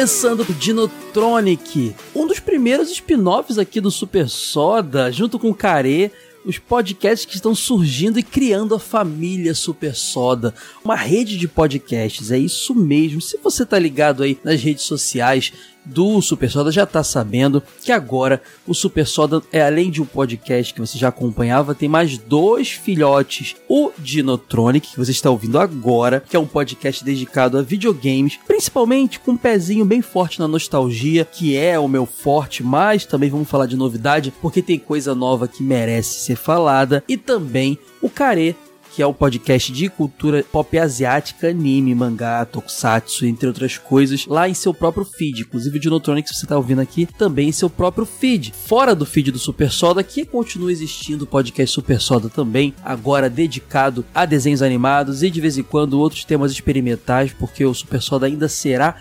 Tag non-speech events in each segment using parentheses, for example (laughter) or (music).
Começando o Dinotronic, um dos primeiros spin-offs aqui do Super Soda, junto com o Care, os podcasts que estão surgindo e criando a família Super Soda, uma rede de podcasts, é isso mesmo. Se você tá ligado aí nas redes sociais do Super Soda, já tá sabendo que agora o Super Soda é além de um podcast que você já acompanhava, tem mais dois filhotes, o Dinotronic, que você está ouvindo agora, que é um podcast dedicado a videogames, principalmente com um pezinho bem forte na nostalgia, que é o meu forte, mas também vamos falar de novidade, porque tem coisa nova que merece ser falada, e também o Care, que é o podcast de cultura pop asiática, anime, mangá, tokusatsu, entre outras coisas, lá em seu próprio feed. Inclusive o Dinotronic, que você está ouvindo aqui, também em seu próprio feed. Fora do feed do Super Soda, que continua existindo o podcast Super Soda também, agora dedicado a desenhos animados e de vez em quando outros temas experimentais, porque o Super Soda ainda será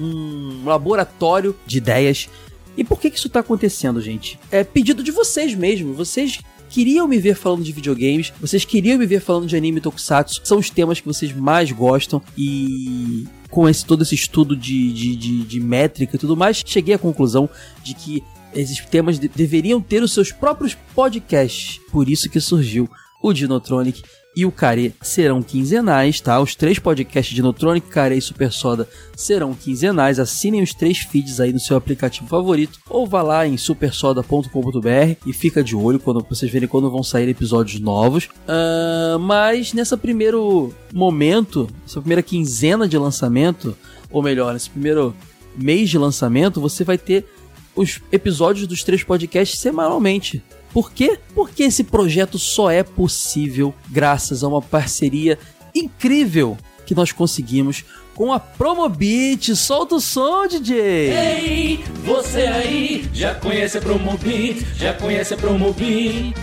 um laboratório de ideias. E por que, que isso está acontecendo, gente? É pedido de vocês mesmo. Vocês queriam me ver falando de videogames, vocês queriam me ver falando de anime tokusatsu, são os temas que vocês mais gostam e com esse todo esse estudo de, de, de, de métrica e tudo mais, cheguei à conclusão de que esses temas de deveriam ter os seus próprios podcasts. Por isso que surgiu o Dinotronic e o Care serão quinzenais, tá? Os três podcasts de Notronic, Care e Super Soda serão quinzenais. Assinem os três feeds aí no seu aplicativo favorito ou vá lá em supersoda.com.br e fica de olho quando vocês verem quando vão sair episódios novos. Uh, mas nessa primeiro momento, essa primeira quinzena de lançamento, ou melhor, nesse primeiro mês de lançamento, você vai ter os episódios dos três podcasts semanalmente. Por quê? Porque esse projeto só é possível graças a uma parceria incrível que nós conseguimos com a Promobit. Solta o som, DJ! Ei, você aí, já conhece a Promobit? Já conhece a Promobit?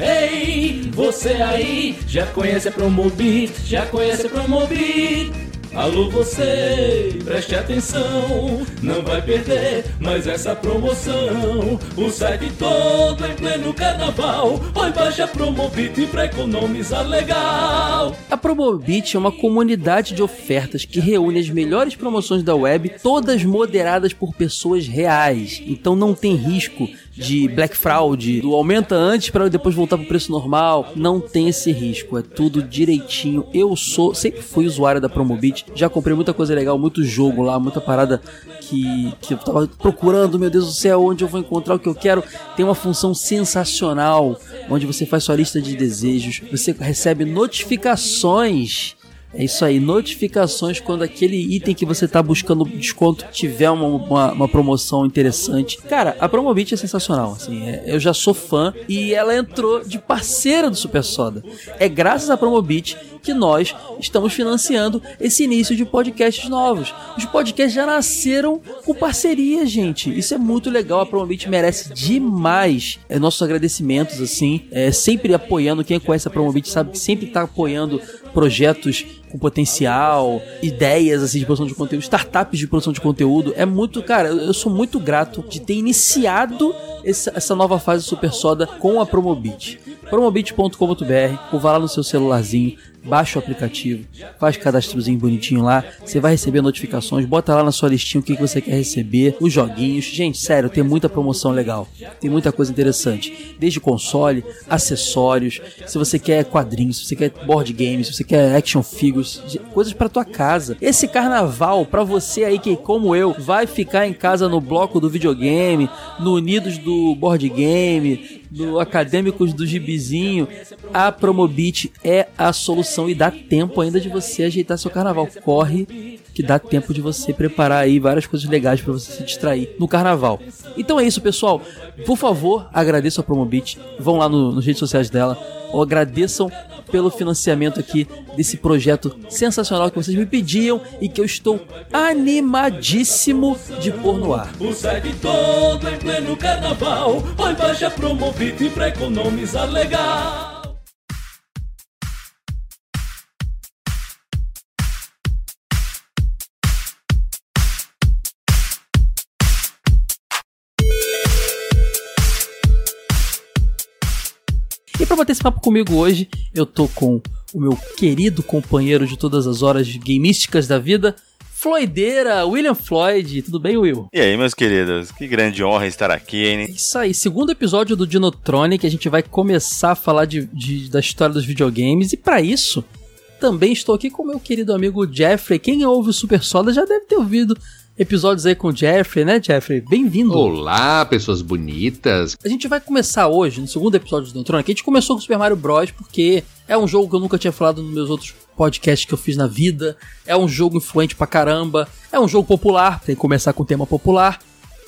Ei, você aí, já conhece a Promobit? Já conhece a Promobit? Alô você, preste atenção, não vai perder mais essa promoção. O site todo em pleno carnaval, oi baixa Promobit pra economizar legal. A Promobit é uma comunidade de ofertas que reúne as melhores promoções da web, todas moderadas por pessoas reais. Então não tem risco de black fraud, do aumenta antes para depois voltar pro preço normal. Não tem esse risco, é tudo direitinho. Eu sou, sempre fui usuário da Promobit, já comprei muita coisa legal, muito jogo lá, muita parada que, que eu tava procurando, meu Deus do céu, onde eu vou encontrar o que eu quero. Tem uma função sensacional, onde você faz sua lista de desejos, você recebe notificações é isso aí, notificações quando aquele item que você está buscando desconto tiver uma, uma, uma, promoção interessante. Cara, a Promobit é sensacional, assim, é, eu já sou fã e ela entrou de parceira do Super Soda. É graças à Promobit que nós estamos financiando esse início de podcasts novos. Os podcasts já nasceram com parceria, gente. Isso é muito legal, a Promobit merece demais é, nossos agradecimentos, assim, é, sempre apoiando. Quem conhece a Promobit sabe que sempre está apoiando projetos com potencial, ideias assim de produção de conteúdo, startups de produção de conteúdo. É muito, cara, eu sou muito grato de ter iniciado essa, essa nova fase Super Soda com a Promobit. Promobit.com.br, ou vá lá no seu celularzinho, baixa o aplicativo, faz cadastrozinho bonitinho lá, você vai receber notificações, bota lá na sua listinha o que, que você quer receber, os joguinhos. Gente, sério, tem muita promoção legal, tem muita coisa interessante, desde console, acessórios, se você quer quadrinhos, se você quer board games, se você quer action figures, coisas para tua casa. Esse carnaval, para você aí que, como eu, vai ficar em casa no bloco do videogame, no Unidos do Board Game, no Acadêmicos do Gibizinho, a Promobit é a solução e dá tempo ainda de você ajeitar seu carnaval. Corre que dá tempo de você preparar aí várias coisas legais para você se distrair no carnaval. Então é isso, pessoal. Por favor, agradeço a Promobit. Vão lá no, nas redes sociais dela. Ou agradeçam pelo financiamento aqui desse projeto sensacional que vocês me pediam e que eu estou animadíssimo de pôr no ar. O site todo em pleno carnaval, põe baixa Promobit pra economizar legal. Para bater esse papo comigo hoje, eu tô com o meu querido companheiro de todas as horas gamísticas da vida, Floideira, William Floyd. Tudo bem, Will? E aí, meus queridos? Que grande honra estar aqui, hein? Isso aí, segundo episódio do Dinotronic, a gente vai começar a falar de, de da história dos videogames. E para isso, também estou aqui com o meu querido amigo Jeffrey. Quem ouve o Super Soda já deve ter ouvido episódios aí com o Jeffrey, né, Jeffrey? Bem-vindo. Olá, pessoas bonitas. A gente vai começar hoje, no segundo episódio do Dinotronic. A gente começou com Super Mario Bros. porque é um jogo que eu nunca tinha falado nos meus outros podcasts que eu fiz na vida. É um jogo influente pra caramba. É um jogo popular, tem que começar com tema popular.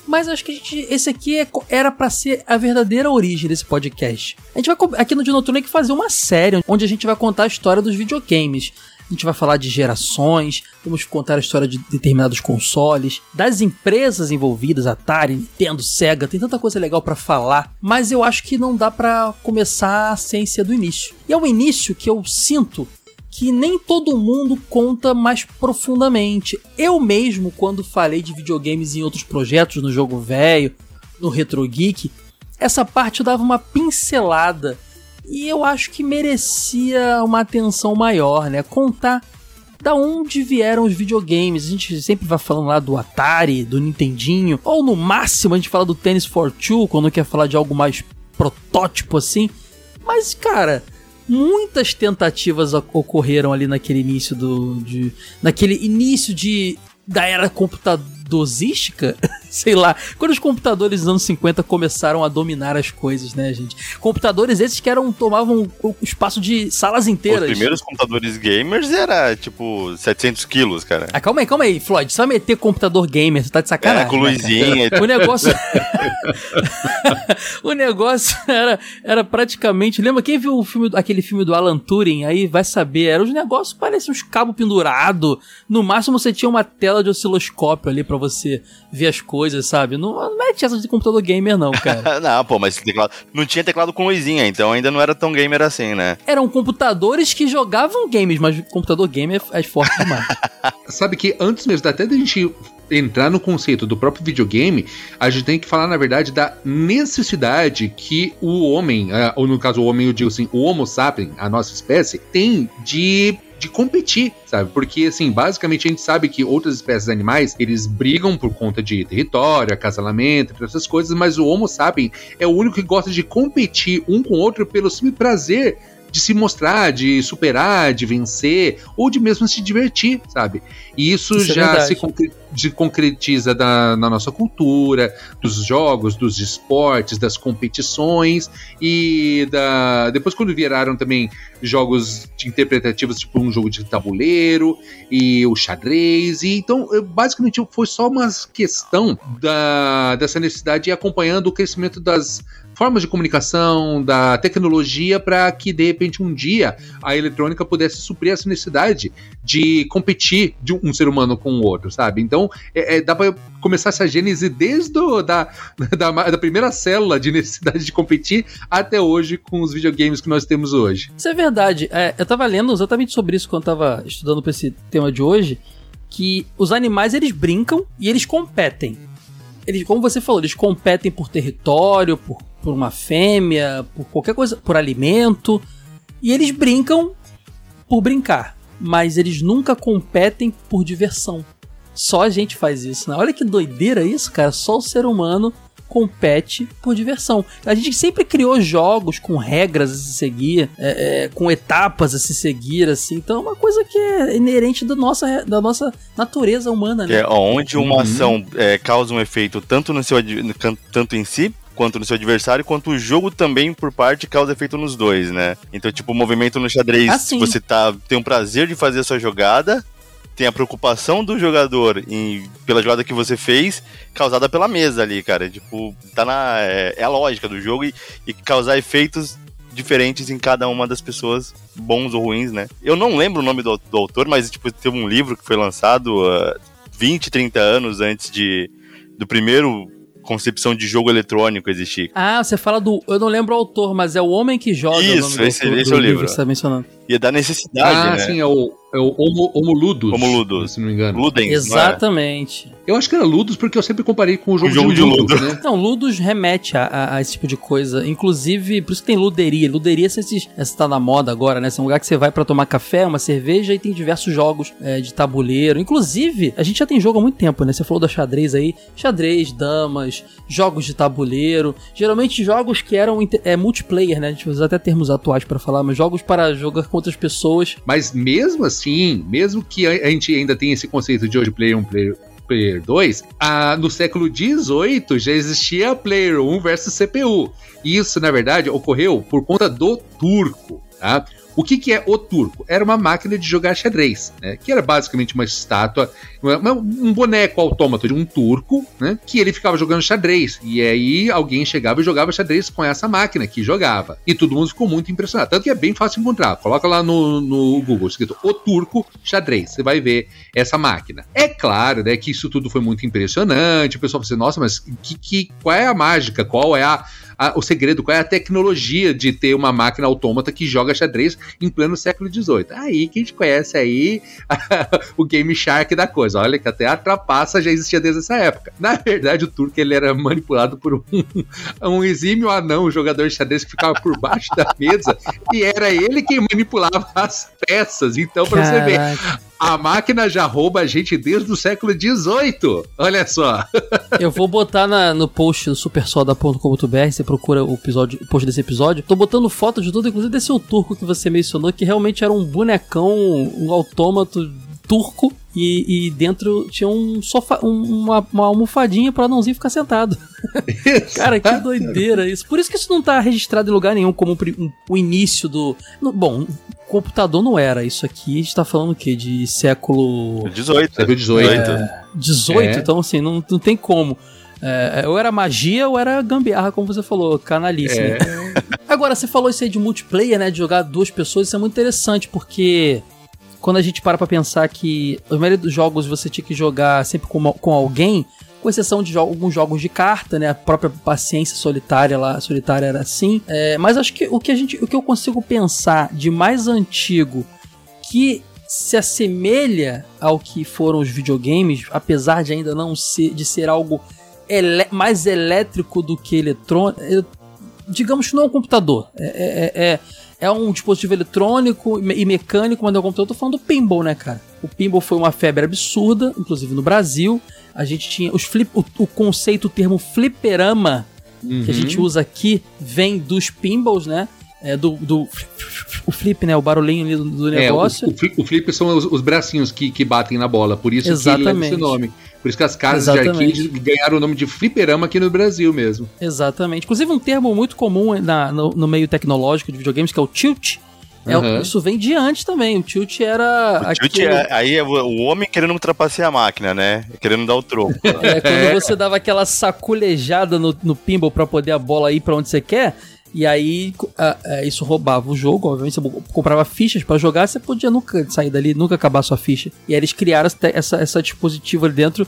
Mas acho que gente, esse aqui é, era para ser a verdadeira origem desse podcast. A gente vai aqui no Dinotronic fazer uma série onde a gente vai contar a história dos videogames. A gente vai falar de gerações, vamos contar a história de determinados consoles, das empresas envolvidas, Atari, Nintendo, Sega, tem tanta coisa legal para falar, mas eu acho que não dá para começar sem ser do início. E é o início que eu sinto que nem todo mundo conta mais profundamente. Eu mesmo, quando falei de videogames em outros projetos, no Jogo Velho, no Retro Geek, essa parte eu dava uma pincelada e eu acho que merecia uma atenção maior, né? Contar da onde vieram os videogames. A gente sempre vai falando lá do Atari, do Nintendinho, ou no máximo a gente fala do Tennis for Two, quando quer falar de algo mais protótipo assim. Mas, cara, muitas tentativas ocorreram ali naquele início do. De, naquele início de. Da era computadorística, (laughs) sei lá, quando os computadores dos anos 50 começaram a dominar as coisas, né, gente? Computadores esses que eram tomavam o espaço de salas inteiras. Os primeiros computadores gamers era tipo 700 quilos, cara. Ah, calma aí, calma aí, Floyd, só meter computador gamer, você tá de sacanagem. É, com luzinha. (laughs) Né, o negócio. (laughs) o negócio era, era praticamente. Lembra quem viu o filme, aquele filme do Alan Turing aí vai saber. Era os negócios pareciam uns cabos pendurados. No máximo você tinha uma tela de osciloscópio ali para você ver as coisas, sabe? Não, não mete essa de computador gamer, não, cara. (laughs) não, pô, mas teclado, não tinha teclado com luzinha, então ainda não era tão gamer assim, né? Eram computadores que jogavam games, mas computador gamer é forte demais. (laughs) Sabe que antes mesmo até da gente entrar no conceito do próprio videogame, a gente tem que falar, na verdade, da necessidade que o homem, ou no caso o homem, eu digo assim, o Homo sapiens, a nossa espécie, tem de de competir, sabe? Porque, assim, basicamente a gente sabe que outras espécies animais, eles brigam por conta de território, acasalamento, essas coisas, mas o Homo sapiens é o único que gosta de competir um com o outro pelo simples prazer de se mostrar, de superar, de vencer, ou de mesmo se divertir, sabe? E isso, isso é já é se, concre se, concretiza da, na nossa cultura, dos jogos, dos esportes, das competições, e da depois quando viraram também jogos interpretativos, tipo um jogo de tabuleiro, e o xadrez, e então basicamente foi só uma questão da, dessa necessidade de acompanhando o crescimento das formas de comunicação, da tecnologia, para que de repente um dia a eletrônica pudesse suprir essa necessidade de competir de um ser humano com o outro, sabe? Então é, é, dá para começar essa gênese desde do, da, (laughs) da, da, primeira célula de necessidade de competir até hoje com os videogames que nós temos hoje. Isso é verdade. É, eu tava lendo exatamente sobre isso quando tava estudando para esse tema de hoje, que os animais eles brincam e eles competem. Eles, como você falou, eles competem por território, por por uma fêmea, por qualquer coisa, por alimento. E eles brincam por brincar, mas eles nunca competem por diversão. Só a gente faz isso, né? Olha que doideira isso, cara. Só o ser humano compete por diversão. A gente sempre criou jogos com regras a se seguir, é, é, com etapas a se seguir, assim. Então é uma coisa que é inerente da nossa, da nossa natureza humana, né? É, onde uma Uhum. ação é, causa um efeito tanto no seu tanto em si quanto no seu adversário, quanto o jogo também por parte causa efeito nos dois, né? Então, tipo, o movimento no xadrez, Ah, você tá tem o prazer de fazer a sua jogada, tem a preocupação do jogador em, pela jogada que você fez, causada pela mesa ali, cara. Tipo, tá na é, é a lógica do jogo e, e causar efeitos diferentes em cada uma das pessoas, bons ou ruins, né? Eu não lembro o nome do, do autor, mas tipo, teve um livro que foi lançado ah, 20, 30 anos antes de do primeiro concepção de jogo eletrônico existir. Ah, você fala do. Eu não lembro o autor, mas é o homem que joga. o Isso, nome do esse- esse do é o livro. que você tá mencionando. E é da necessidade, Ah, né? sim, é o, é o Homo, Homo Ludus. Homo Ludus. Se não me engano. Ludens, é? Exatamente. Eu acho que era Ludus porque eu sempre comparei com o jogo, O jogo de de Ludo, Ludo. né? Não, Ludus remete a, a- a esse tipo de coisa. Inclusive, por isso que tem luderia. Luderia, se esses- essa tá na moda agora, né? Esse é um lugar que você vai pra tomar café, uma cerveja e tem diversos jogos é, de tabuleiro. Inclusive, a gente já tem jogo há muito tempo, né? Você falou da xadrez aí. Xadrez, damas, jogos de tabuleiro. Geralmente jogos que eram é, multiplayer, né? A gente usa até termos atuais pra falar, mas jogos para jogar com outras pessoas. Mas mesmo assim, mesmo que a, gente ainda tenha esse conceito de hoje Player 1, Player, player 2, ah, no século XVIII já existia Player 1 versus CPU. E isso, na verdade, ocorreu por conta do turco, tá? O que, que é o turco? Era uma máquina de jogar xadrez, né? Que era basicamente uma estátua, um boneco autômato de um turco, né? Que ele ficava jogando xadrez. E aí alguém chegava e jogava xadrez com essa máquina que jogava. E todo mundo ficou muito impressionado. Tanto que é bem fácil encontrar. Coloca lá no, no Google, escrito O Turco Xadrez. Você vai ver essa máquina. É claro, né, que isso tudo foi muito impressionante. O pessoal falou assim, nossa, mas que, que, qual é a mágica? Qual é a, a- o segredo? Qual é a tecnologia de ter uma máquina autômata que joga xadrez em pleno século XVIII? Aí que a gente conhece aí (laughs) o Game Shark da coisa. Olha que até a trapaça já existia desde essa época. Na verdade, o turco ele era manipulado por um, (laughs) um exímio anão, um jogador de xadrez que ficava por baixo da mesa e era ele quem manipulava as peças. Então, pra você ver. A máquina já rouba a gente desde o século XVIII. Olha só. Eu vou botar na- no post do supersoda.com.br, você procura o, episódio, o post desse episódio. Tô botando foto de tudo, inclusive desse turco que você mencionou, que realmente era um bonecão, um autômato turco, e, e dentro tinha um sofá, um- uma, uma almofadinha para anãozinho ficar sentado. Cara, que doideira isso. Por isso que isso não tá registrado em lugar nenhum como um- o início do. no- bom, computador não era. Isso aqui a gente tá falando o quê? De século 18. Século XVIII. 18, É. então assim, não, não tem como. É, ou era magia ou era gambiarra, como você falou, canalice. É. né? Agora, você falou isso aí de multiplayer, né? De jogar duas pessoas, isso é muito interessante, porque quando a gente para pra pensar que a maioria dos jogos você tinha que jogar sempre com, com alguém, com exceção de jo- alguns jogos de carta, né? A própria paciência solitária lá, solitária era assim. É, mas acho que o que a gente, o que eu consigo pensar de mais antigo que se assemelha ao que foram os videogames, apesar de ainda não ser de ser algo ele- mais elétrico do que eletrônico, digamos que não é um computador, é, é, é, é um dispositivo eletrônico e me- mecânico, mas não é um computador. Eu tô falando do pinball, né, cara? O pinball foi uma febre absurda, inclusive no Brasil. A gente tinha os flip, o, o conceito, o termo fliperama Uhum. que a gente usa aqui vem dos pinballs, né? É, do, do o flip, né? O barulhinho ali do, do É, o, negócio. o, flip, o flip são os, os bracinhos que, que batem na bola, por isso que ele Exatamente. esse nome. Por isso que as casas Exatamente. de arcade ganharam o nome de fliperama aqui no Brasil mesmo. Exatamente. Inclusive, um termo muito comum na- no, no meio tecnológico de videogames, que é o tilt. É, Uhum. Isso vem de antes também. O tilt era. O tilt aquele- é- aí é o, o homem querendo ultrapassar a máquina, né? Querendo dar o troco. É quando você dava aquela saculejada no, no pinball pra poder a bola ir pra onde você quer. E aí a- isso roubava o jogo, obviamente você comprava fichas pra jogar, você podia nunca sair dali, nunca acabar sua ficha. E aí eles criaram essa, essa, dispositivo ali dentro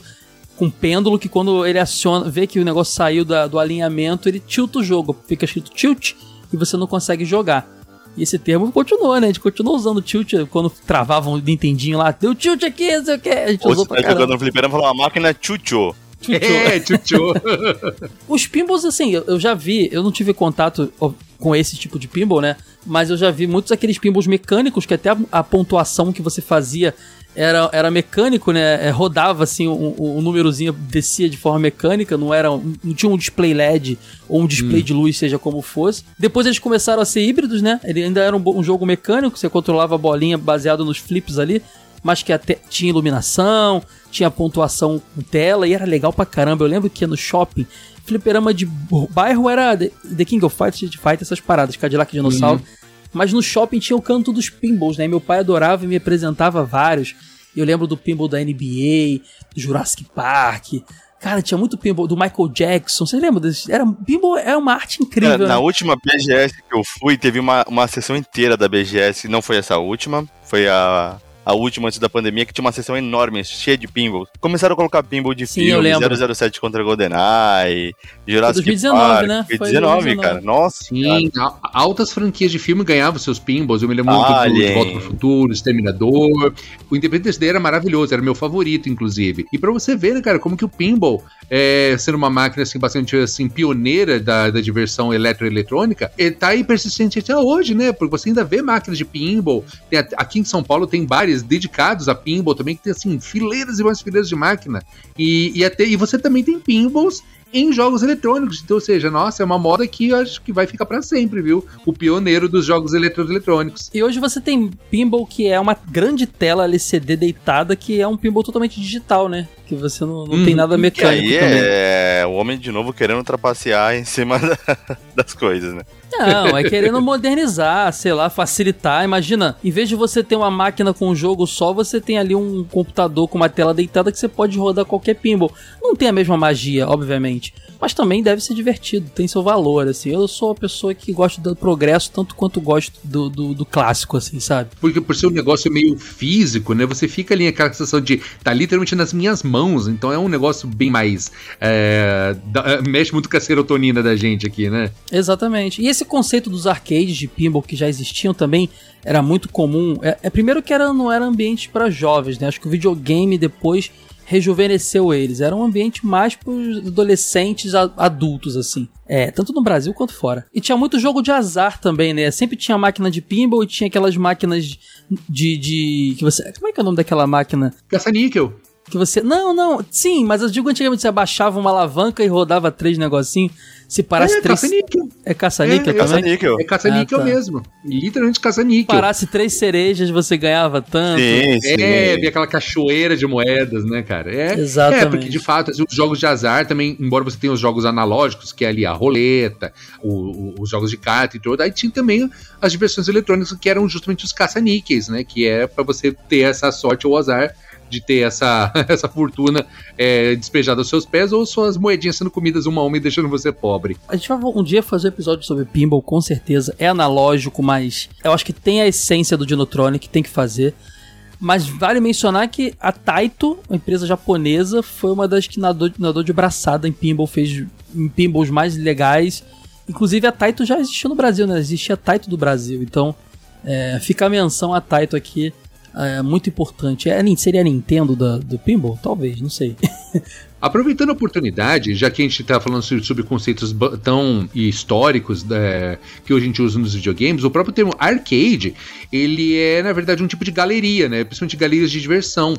com pêndulo que quando ele aciona, vê que o negócio saiu da- do alinhamento, ele tilta o jogo, fica escrito tilt e você não consegue jogar. E esse termo continuou, né? A gente continuou usando tilt quando travavam o Nintendinho lá, deu tilt aqui, não sei o que. A gente Ou usou pra tá caramba. jogando no fliperama falou, a máquina chucho. É, tchutchu. (laughs) Os pinballs, assim, eu, eu já vi, eu não tive contato com esse tipo de pinball, né? Mas eu já vi muitos aqueles pinballs mecânicos que até a, a pontuação que você fazia era, era mecânico, né? É, rodava assim, um, um númerozinho descia de forma mecânica, não era não tinha um display LED ou um display de luz, seja como fosse. Depois eles começaram a ser híbridos, né? Ele ainda era um, um jogo mecânico, você controlava a bolinha baseado nos flips ali, mas que até tinha iluminação, tinha pontuação com tela e era legal pra caramba. Eu lembro que no shopping, fliperama de bairro era The, King of Fighters, Street Fighter, essas paradas, Cadillac Dinossauro. Mas no shopping tinha o canto dos pinballs, né? Meu pai adorava e me apresentava vários. Eu lembro do pinball da NBA, do Jurassic Park. Cara, tinha muito pinball do Michael Jackson. Vocês lembram desse? Era, pinball é uma arte incrível. Cara, na né? última BGS que eu fui, teve uma, uma sessão inteira da BGS, não foi essa última, foi a, a última antes da pandemia, que tinha uma sessão enorme, cheia de pinballs. Começaram a colocar pinball de Sim, eu filme, lembro. 007 contra GoldenEye, Jurassic 2019, Park. né? Foi Foi 19, 2019. cara. Nossa, Sim, a- altas franquias de filme ganhavam seus pinballs. Eu me lembro muito do. De Volta pro Futuro, Exterminador. O Independence Day era maravilhoso, era meu favorito, inclusive. E pra você ver, né, cara, como que o pinball, é, sendo uma máquina assim, bastante assim, pioneira da, da diversão eletroeletrônica, ele tá aí persistente até hoje, né? Porque você ainda vê máquinas de pinball. Tem aqui em São Paulo tem bares dedicados a pinball também, que tem assim, fileiras e mais fileiras de máquina. E, e, até, e você também tem pinballs em jogos eletrônicos. Então, ou seja, nossa, é uma moda que eu acho que vai ficar pra sempre, viu? O pioneiro dos jogos eletroeletrônicos. E hoje você tem pinball que é uma grande tela LCD deitada, que é um pinball totalmente digital, né? Que você não, não Hum, tem nada E mecânico aí também. é o homem de novo querendo trapacear em cima (laughs) da- das coisas, né? Não, é (laughs) querendo modernizar, sei lá, facilitar. Imagina, em vez de você ter uma máquina com um jogo só, você tem ali um computador com uma tela deitada que você pode rodar qualquer pinball. Não tem a mesma magia, obviamente. Mas também deve ser divertido, tem seu valor, assim. Eu sou uma pessoa que gosta do progresso tanto quanto gosto do, do, do clássico, assim, sabe? Porque por ser um negócio meio físico, né? Você fica ali aquela sensação de tá literalmente nas minhas mãos. Então é um negócio bem mais. é, dá- mexe muito com a serotonina da gente aqui, né? Exatamente. E esse conceito dos arcades de pinball que já existiam também era muito comum. É, é primeiro que era, não era ambiente para jovens, né? Acho que o videogame depois rejuvenesceu eles. Era um ambiente mais para adolescentes a- adultos, assim. É, tanto no Brasil quanto fora. E tinha muito jogo de azar também, né? Sempre tinha máquina de pinball e tinha aquelas máquinas de. de que você, como é que é o nome daquela máquina? Caça-níquel. Que você. Não, não. Sim, mas eu digo antigamente você abaixava uma alavanca e rodava três negocinhos. Se parasse É, três. caça-níquel. É caça-níquel É, também? Caça-níquel. É caça-níquel Ah, tá. mesmo. Literalmente caça-níquel. parasse três cerejas, você ganhava tanto. Sim, sim. É, vem aquela cachoeira de moedas, né, cara? É, Exatamente. É, porque de fato, assim, os jogos de azar também, embora você tenha os jogos analógicos, que é ali a roleta, o- o- os jogos de carta e tudo, aí tinha também as diversões eletrônicas que eram justamente os caça-níqueis, né? Que é pra você ter essa sorte ou azar de ter essa, (laughs) essa fortuna é, despejada aos seus pés ou suas moedinhas sendo comidas uma a uma e deixando você pobre. A gente vai um dia fazer um episódio sobre pinball, com certeza. É analógico, mas eu acho que tem a essência do Dinotronic, tem que fazer. Mas vale mencionar que a Taito, uma empresa japonesa, foi uma das que nadou, nadou de braçada em pinball, fez pinballs mais legais. Inclusive a Taito já existiu no Brasil, né? Existia a Taito do Brasil. Então, é, fica a menção a Taito aqui. É muito importante. É, seria a Nintendo da- do pinball? Talvez, não sei. (laughs) Aproveitando a oportunidade, já que a gente está falando sobre, conceitos tão históricos né, que hoje a gente usa nos videogames, o próprio termo arcade, ele é, na verdade, um tipo de galeria, né? Principalmente galerias de diversão.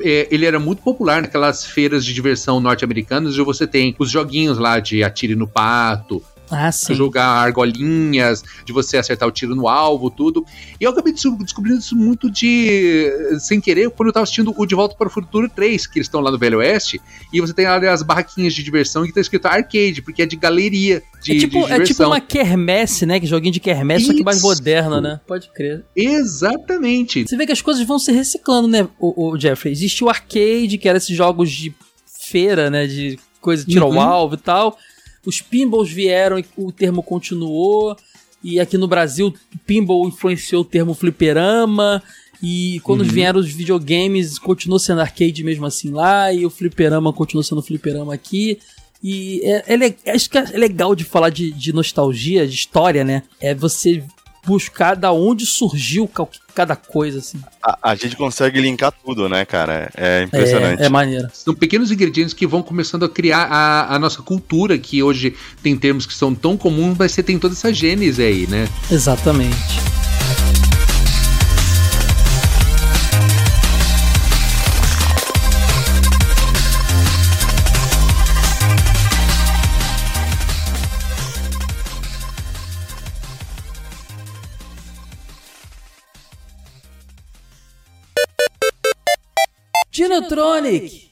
É, ele era muito popular naquelas feiras de diversão norte-americanas, onde você tem os joguinhos lá de atire no pato, Ah, sim. jogar argolinhas, de você acertar o tiro no alvo, tudo. E eu acabei des- descobrindo isso muito de sem querer quando eu tava assistindo o De Volta para o Futuro 3, que eles estão lá no Velho Oeste, e você tem as barraquinhas de diversão que tá escrito arcade, porque é de galeria de, É de tipo, é diversão. tipo uma quermesse, né? Que joguinho de quermesse, só que mais Isso. moderna, né? Pode crer. Exatamente. Você vê que as coisas vão se reciclando, né, o, o Jeffrey? Existe o arcade, que era esses jogos de feira, né? De coisa tiro ao Uhum. alvo e tal. Os pinballs vieram e o termo continuou. E aqui no Brasil, pinball influenciou o termo fliperama. E quando Uhum. vieram os videogames, continuou sendo arcade mesmo assim lá. E o fliperama continuou sendo fliperama aqui. E é, é, le- acho que é legal de falar de, de nostalgia, de história, né? É você buscar da onde surgiu cada coisa, assim. A, a gente consegue linkar tudo, né, cara? É impressionante. É, é maneiro. São pequenos ingredientes que vão começando a criar a, a nossa cultura, que hoje tem termos que são tão comuns, mas você tem toda essa gênese aí, né? Exatamente. Dinotronic.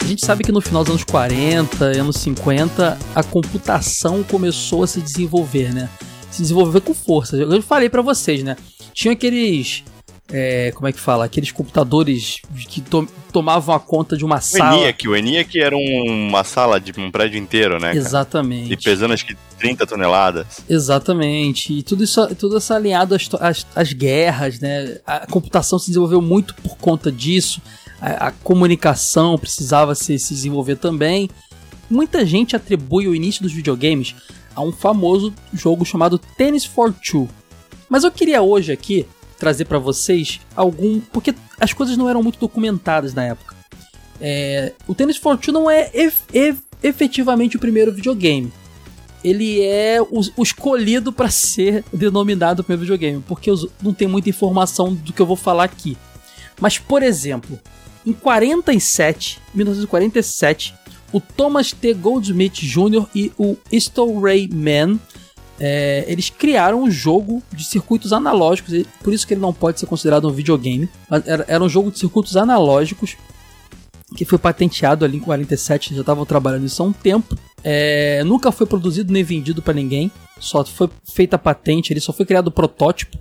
A gente sabe que no final dos anos 40 anos 50, a computação começou a se desenvolver, né? Se desenvolver com força. Eu falei para vocês, né? Tinha aqueles é, como é que fala? Aqueles computadores que to tomavam a conta de uma o sala. ENIAC, o ENIAC era uma sala de um prédio inteiro, né? Exatamente. Cara? E pesando acho que 30 toneladas. Exatamente. E tudo isso, tudo isso alinhado às, às, às guerras, né? A computação se desenvolveu muito por conta disso. A, a comunicação precisava se, se desenvolver também. Muita gente atribui o início dos videogames a um famoso jogo chamado Tennis for Two. Mas eu queria hoje aqui trazer para vocês algum. Porque as coisas não eram muito documentadas na época. É, o Tennis Fortune não é efetivamente o primeiro videogame. Ele é o, o escolhido para ser denominado o primeiro videogame, porque eu não tem muita informação do que eu vou falar aqui. Mas, por exemplo, em 47, 1947, o Thomas T. Goldsmith Jr. e o Story Man é, eles criaram um jogo de circuitos analógicos, por isso que ele não pode ser considerado um videogame. Era, era um jogo de circuitos analógicos que foi patenteado ali em 47, já estavam trabalhando isso há um tempo. É, nunca foi produzido nem vendido para ninguém, só foi feita a patente, ele só foi criado o protótipo.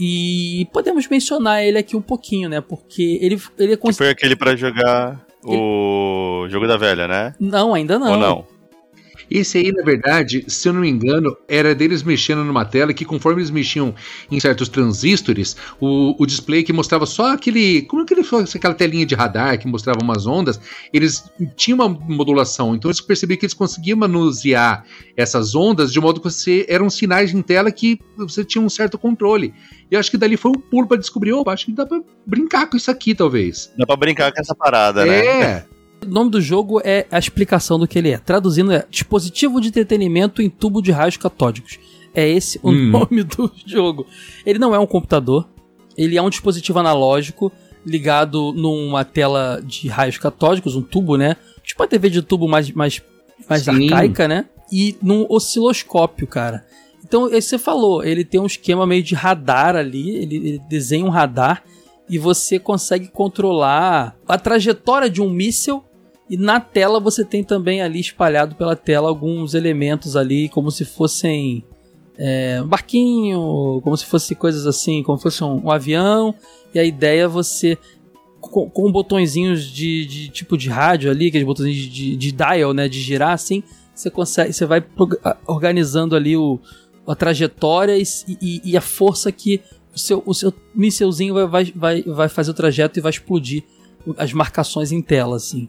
E podemos mencionar ele aqui um pouquinho, né? Porque ele, ele é. Foi aquele para jogar o ele... jogo da velha, né? Não, ainda não. Ou não? Esse aí, na verdade, se eu não me engano, era deles mexendo numa tela que, conforme eles mexiam em certos transistores, o, o display que mostrava só aquele. Como é que ele fosse aquela telinha de radar que mostrava umas ondas, eles tinham uma modulação. Então eles percebiam que eles conseguiam manusear essas ondas de modo que você eram sinais em tela que você tinha um certo controle. E acho que dali foi um pulo para descobrir, opa, acho que dá para brincar com isso aqui, talvez. Dá para brincar com essa parada, é. né? É. (laughs) O nome do jogo é a explicação do que ele é. Traduzindo, é dispositivo de entretenimento em tubo de raios catódicos. É esse o hum. nome do (laughs) jogo. Ele não é um computador, ele é um dispositivo analógico ligado numa tela de raios catódicos, um tubo, né? Tipo uma TV de tubo mais, mais, mais arcaica, né? E num osciloscópio, cara. Então, você falou, ele tem um esquema meio de radar ali, ele, ele desenha um radar e você consegue controlar a trajetória de um míssil e na tela você tem também ali espalhado pela tela alguns elementos ali, como se fossem é, um barquinho, como se fosse coisas assim, como se fosse um, um avião. E a ideia é você, com, com botõezinhos de, de, tipo de rádio ali, aqueles botões de, de, dial, né, de girar assim, você consegue, você vai organizando ali o, a trajetória e, e, e a força que o seu, o seu mísselzinho vai, vai, vai, vai fazer o trajeto e vai explodir as marcações em tela, assim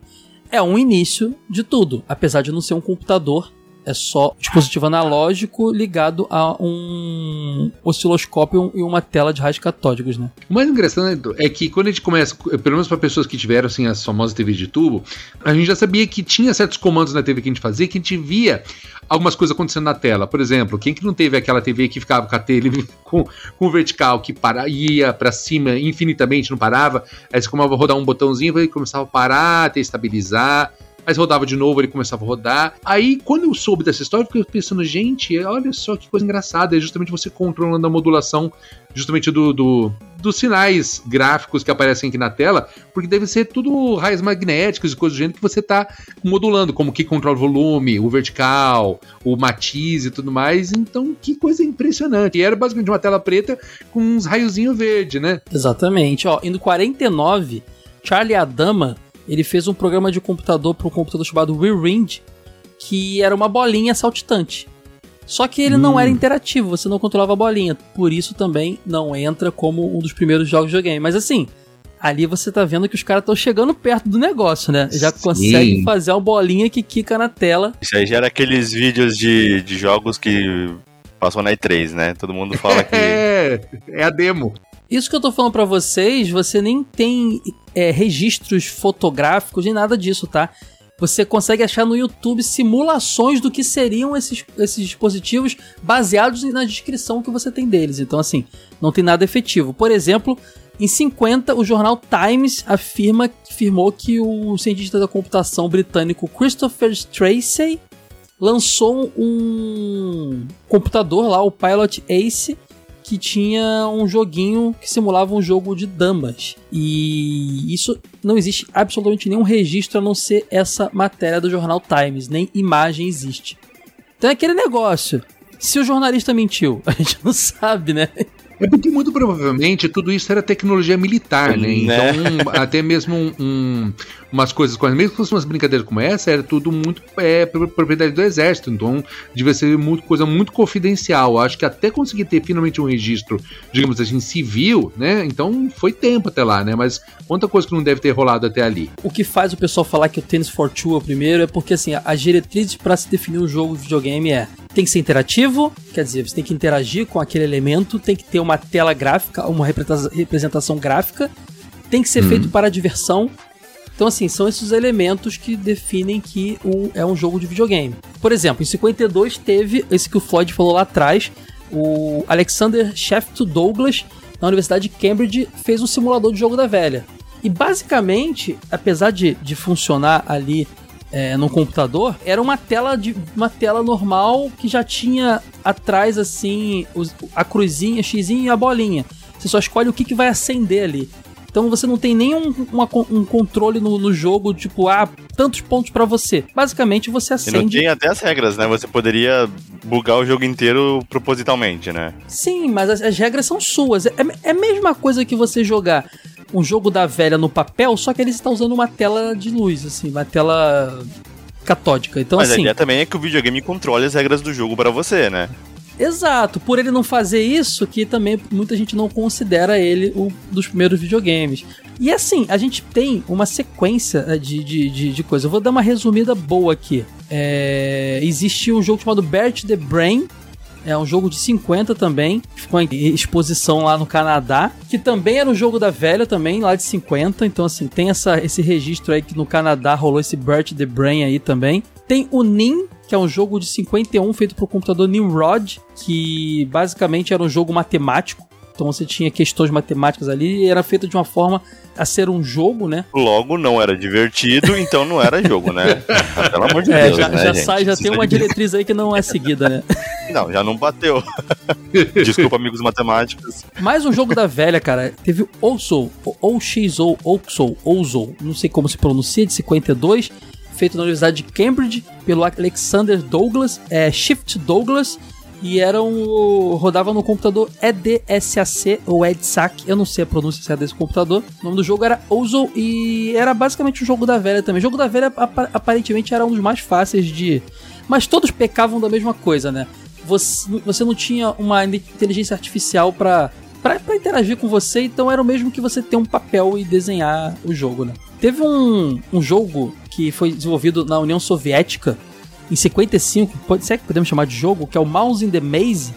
é um início de tudo. Apesar de não ser um computador, é só dispositivo analógico ligado a um osciloscópio e uma tela de raios catódicos, né? O mais engraçado é que quando a gente começa, pelo menos para pessoas que tiveram assim as famosas TVs de tubo, a gente já sabia que tinha certos comandos na TV que a gente fazia que a gente via algumas coisas acontecendo na tela. Por exemplo, quem que não teve aquela TV que ficava com a tele (laughs) com, com vertical que para, ia para cima infinitamente, não parava? Aí você começava a rodar um botãozinho e começava a parar, até estabilizar mas rodava de novo, ele começava a rodar. Aí, quando eu soube dessa história, eu fiquei pensando, gente, olha só que coisa engraçada. É justamente você controlando a modulação, justamente do, do dos sinais gráficos que aparecem aqui na tela, porque deve ser tudo raios magnéticos e coisas do gênero que você está modulando, como que controla o volume, o vertical, o matiz e tudo mais. Então, que coisa impressionante. E era basicamente uma tela preta com uns raiozinho verde, né? Exatamente. Ó, indo 49, Charlie Adama ele fez um programa de computador para um computador chamado Whirlwind, que era uma bolinha saltitante. Só que ele hum. não era interativo, você não controlava a bolinha. Por isso também não entra como um dos primeiros jogos de videogame. Mas assim, ali você tá vendo que os caras estão chegando perto do negócio, né? Já Sim. conseguem fazer uma bolinha que quica na tela. Isso aí gera aqueles vídeos de, de jogos que passam na E3, né? Todo mundo fala que. (laughs) É, é a demo. Isso que eu tô falando para vocês, você nem tem é, registros fotográficos nem nada disso, tá? Você consegue achar no YouTube simulações do que seriam esses, esses dispositivos baseados na descrição que você tem deles. Então, assim, não tem nada efetivo. Por exemplo, em 50, o jornal Times afirma, afirmou que o cientista da computação britânico Christopher Tracy lançou um computador lá, o Pilot Ace, que tinha um joguinho que simulava um jogo de damas. E isso não existe absolutamente nenhum registro a não ser essa matéria do jornal Times, nem imagem existe. Então é aquele negócio. Se o jornalista mentiu, (laughs) a gente não sabe, né? É porque muito provavelmente tudo isso era tecnologia militar, né? né? Então, até mesmo um, um, umas coisas, mesmo que fossem umas brincadeiras como essa, era tudo muito é, propriedade do exército. Então, devia ser muito, coisa muito confidencial. Acho que até conseguir ter finalmente um registro, digamos assim, civil, né? Então, foi tempo até lá, né? Mas quanta coisa que não deve ter rolado até ali. O que faz o pessoal falar que o Tennis for Two é o primeiro é porque, assim, as diretrizes para se definir um jogo de videogame é tem que ser interativo, quer dizer, você tem que interagir com aquele elemento, tem que ter uma tela gráfica, uma representação gráfica, tem que ser hum. feito para diversão. Então, assim, são esses elementos que definem que o, é um jogo de videogame. Por exemplo, em 52 teve esse que o Floyd falou lá atrás, o Alexander Sheffield Douglas, na Universidade de Cambridge, fez um simulador de jogo da velha. E basicamente, apesar de, de funcionar ali é, no computador, era uma tela de uma tela normal que já tinha atrás assim os, a cruzinha, xizinho e a bolinha. Você só escolhe o que, que vai acender ali. Então você não tem nenhum uma, um controle no, no, jogo, tipo, ah, tantos pontos para você. Basicamente você acende. E não tem até as regras, né? Você poderia bugar o jogo inteiro propositalmente, né? Sim, mas as, as regras são suas. É, é a mesma coisa que você jogar um jogo da velha no papel, só que ele está usando uma tela de luz, assim, uma tela catódica. Então, Mas assim, a ideia também é que o videogame controle as regras do jogo para você, né? Exato, por ele não fazer isso, que também muita gente não considera ele um dos primeiros videogames. E assim, a gente tem uma sequência eh, de, de, de, de coisas. Eu vou dar uma resumida boa aqui. É, existe um jogo chamado Bert the Brain, é um jogo de 50 também, ficou em exposição lá no Canadá, que também era um jogo da velha também, lá de 50. Então, assim, tem essa, esse registro aí que no Canadá rolou esse Bert the Brain aí também. Tem o Nin, que é um jogo de 51 feito pro computador Nimrod, que basicamente era um jogo matemático. Então você tinha questões matemáticas ali e era feito de uma forma a ser um jogo, né? Logo não era divertido, então não era jogo, né? (laughs) Pelo amor de é, Deus, já, né, já sai, já tem uma diretriz aí que não é seguida, né? (laughs) Não, já não bateu. (laughs) Desculpa, amigos matemáticos. Mais um jogo da velha, cara. Teve Ousou, ou XO, Ousou, Ousou, não sei como se pronuncia, de 52, feito na Universidade de Cambridge pelo Alexander Douglas, é, Shift Douglas, e era um, rodava no computador EDSAC ou EDSAC, eu não sei a pronúncia desse computador. O nome do jogo era Ozo e era basicamente um jogo da velha também. O jogo da velha aparentemente era um dos mais fáceis de, mas todos pecavam da mesma coisa, né? Você, você não tinha uma inteligência artificial para para interagir com você, então era o mesmo que você ter um papel e desenhar o jogo, né? Teve um, um jogo que foi desenvolvido na União Soviética em 55, pode ser que podemos chamar de jogo, que é o Mouse in the Maze,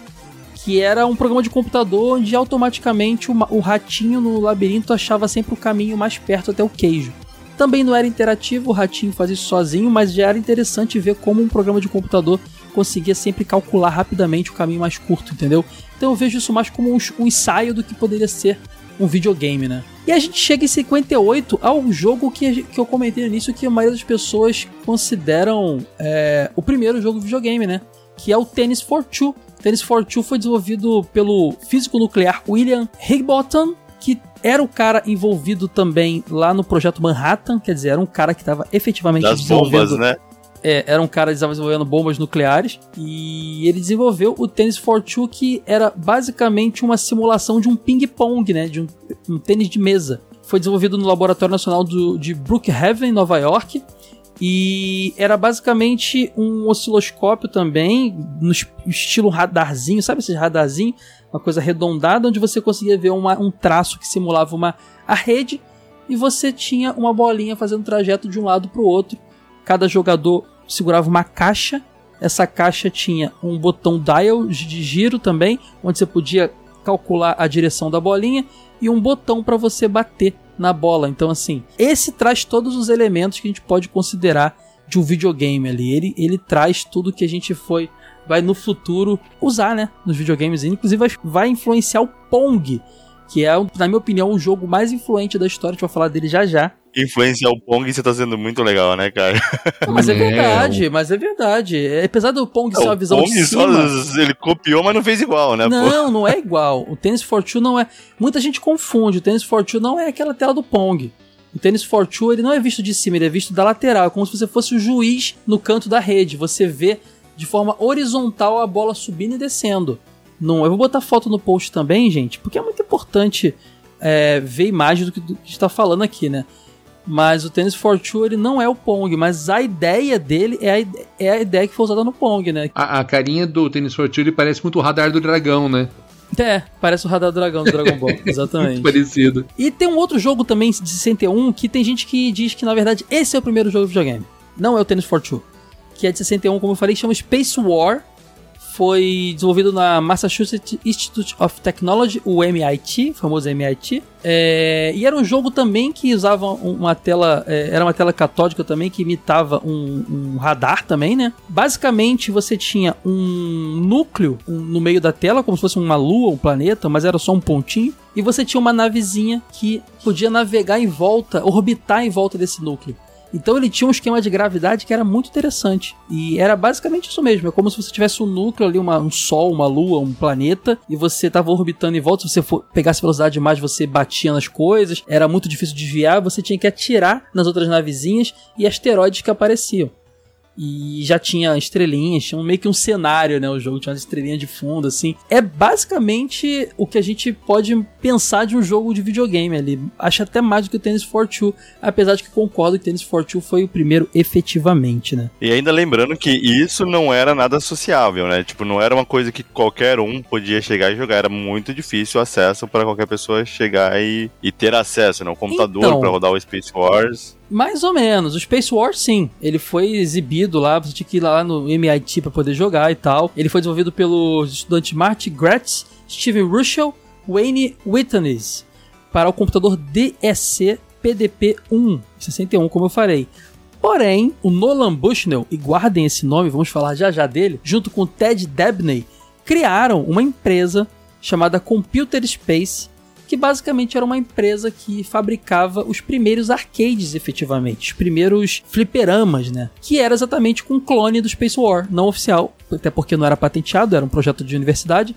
que era um programa de computador onde automaticamente o, o ratinho no labirinto achava sempre o caminho mais perto até o queijo. Também não era interativo, o ratinho fazia isso sozinho, mas já era interessante ver como um programa de computador conseguia sempre calcular rapidamente o caminho mais curto, entendeu? Então eu vejo isso mais como um, um ensaio do que poderia ser um videogame, né? E a gente chega em 58 ao jogo que, que eu comentei no início que a maioria das pessoas consideram é, o primeiro jogo de videogame, né? Que é o Tennis for Two. Tennis for Two foi desenvolvido pelo físico nuclear William Higginbotham, que era o cara envolvido também lá no projeto Manhattan, quer dizer, era um cara que estava efetivamente das desenvolvendo... Bombas, né? É, era um cara que estava desenvolvendo bombas nucleares e ele desenvolveu o Tennis for Two, que era basicamente uma simulação de um ping-pong, né? De um, um, tênis de mesa. Foi desenvolvido no Laboratório Nacional do, de Brookhaven, Nova York. E era basicamente um osciloscópio também, no estilo radarzinho, sabe esse radarzinho? Uma coisa arredondada, onde você conseguia ver uma, um traço que simulava uma a rede, e você tinha uma bolinha fazendo trajeto de um lado para o outro. Cada jogador segurava uma caixa. Essa caixa tinha um botão dial de giro também, onde você podia calcular a direção da bolinha e um botão para você bater na bola. Então, assim, esse traz todos os elementos que a gente pode considerar de um videogame ali. Ele, ele traz tudo que a gente foi vai no futuro usar, né, nos videogames. Inclusive vai, vai influenciar o Pong, que é, na minha opinião, o jogo mais influente da história. A gente vai falar dele já já. Influenciar o Pong você tá sendo muito legal, né, cara? Não, mas é verdade, mas é verdade. É, apesar do Pong ser uma visão Pong de cima... Só, ele copiou, mas não fez igual, né? Não, pô? não é igual. O Tennis for Two não é... Muita gente confunde. O Tennis for Two não é aquela tela do Pong. O Tennis for Two, ele não é visto de cima, ele é visto da lateral. É como se você fosse o juiz no canto da rede. Você vê de forma horizontal a bola subindo e descendo. Não, eu vou botar foto no post também, gente, porque é muito importante é, ver imagem do que, do que a gente tá falando aqui, né? Mas o Tennis for Two ele não é o Pong, mas a ideia dele é a, é a ideia que foi usada no Pong, né? A, a carinha do Tennis for Two ele parece muito o radar do dragão, né? É, parece o radar do dragão do Dragon Ball, (laughs) exatamente. muito parecido. E tem um outro jogo também de 61 que tem gente que diz que na verdade esse é o primeiro jogo de videogame. Não é o Tennis for Two. Que é de 61, como eu falei, chama Space War foi desenvolvido na Massachusetts Institute of Technology, o MIT, famoso MIT. É, e era um jogo também que usava uma tela, é, era uma tela catódica também que imitava um, um, radar também, né? Basicamente você tinha um núcleo no meio da tela, como se fosse uma lua, um planeta, mas era só um pontinho. E você tinha uma navezinha que podia navegar em volta, orbitar em volta desse núcleo. Então ele tinha um esquema de gravidade que era muito interessante. E era basicamente isso mesmo. É como se você tivesse um núcleo ali, uma, um sol, uma lua, um planeta, e você estava orbitando em volta. Se você for, pegasse velocidade demais, você batia nas coisas. Era muito difícil desviar. Você tinha que atirar nas outras navezinhas e asteroides que apareciam. E já tinha estrelinhas, tinha meio que um cenário, né? O jogo tinha uma estrelinha de fundo, assim. É basicamente o que a gente pode pensar de um jogo de videogame ali. Acho até mais do que o Tennis for Two, apesar de que concordo que o Tennis for Two foi o primeiro efetivamente, né? E ainda lembrando que isso não era nada sociável, né? Tipo, não era uma coisa que qualquer um podia chegar e jogar. Era muito difícil o acesso para qualquer pessoa chegar e, e ter acesso, né? Um computador então, para rodar o Space Wars. Mais ou menos. O Space War, sim. Ele foi exibido lá, você tinha que ir lá no MIT para poder jogar e tal. Ele foi desenvolvido pelos estudantes Marty Gratz, Steven Russell, Wayne Whitney para o computador DSC PDP-1, 61, como eu falei. Porém, o Nolan Bushnell, e guardem esse nome, vamos falar já já dele, junto com Ted Dabney, criaram uma empresa chamada Computer Space que basicamente era uma empresa que fabricava os primeiros arcades, efetivamente, os primeiros fliperamas, né? Que era exatamente com um clone do Space War, não oficial, até porque não era patenteado, era um projeto de universidade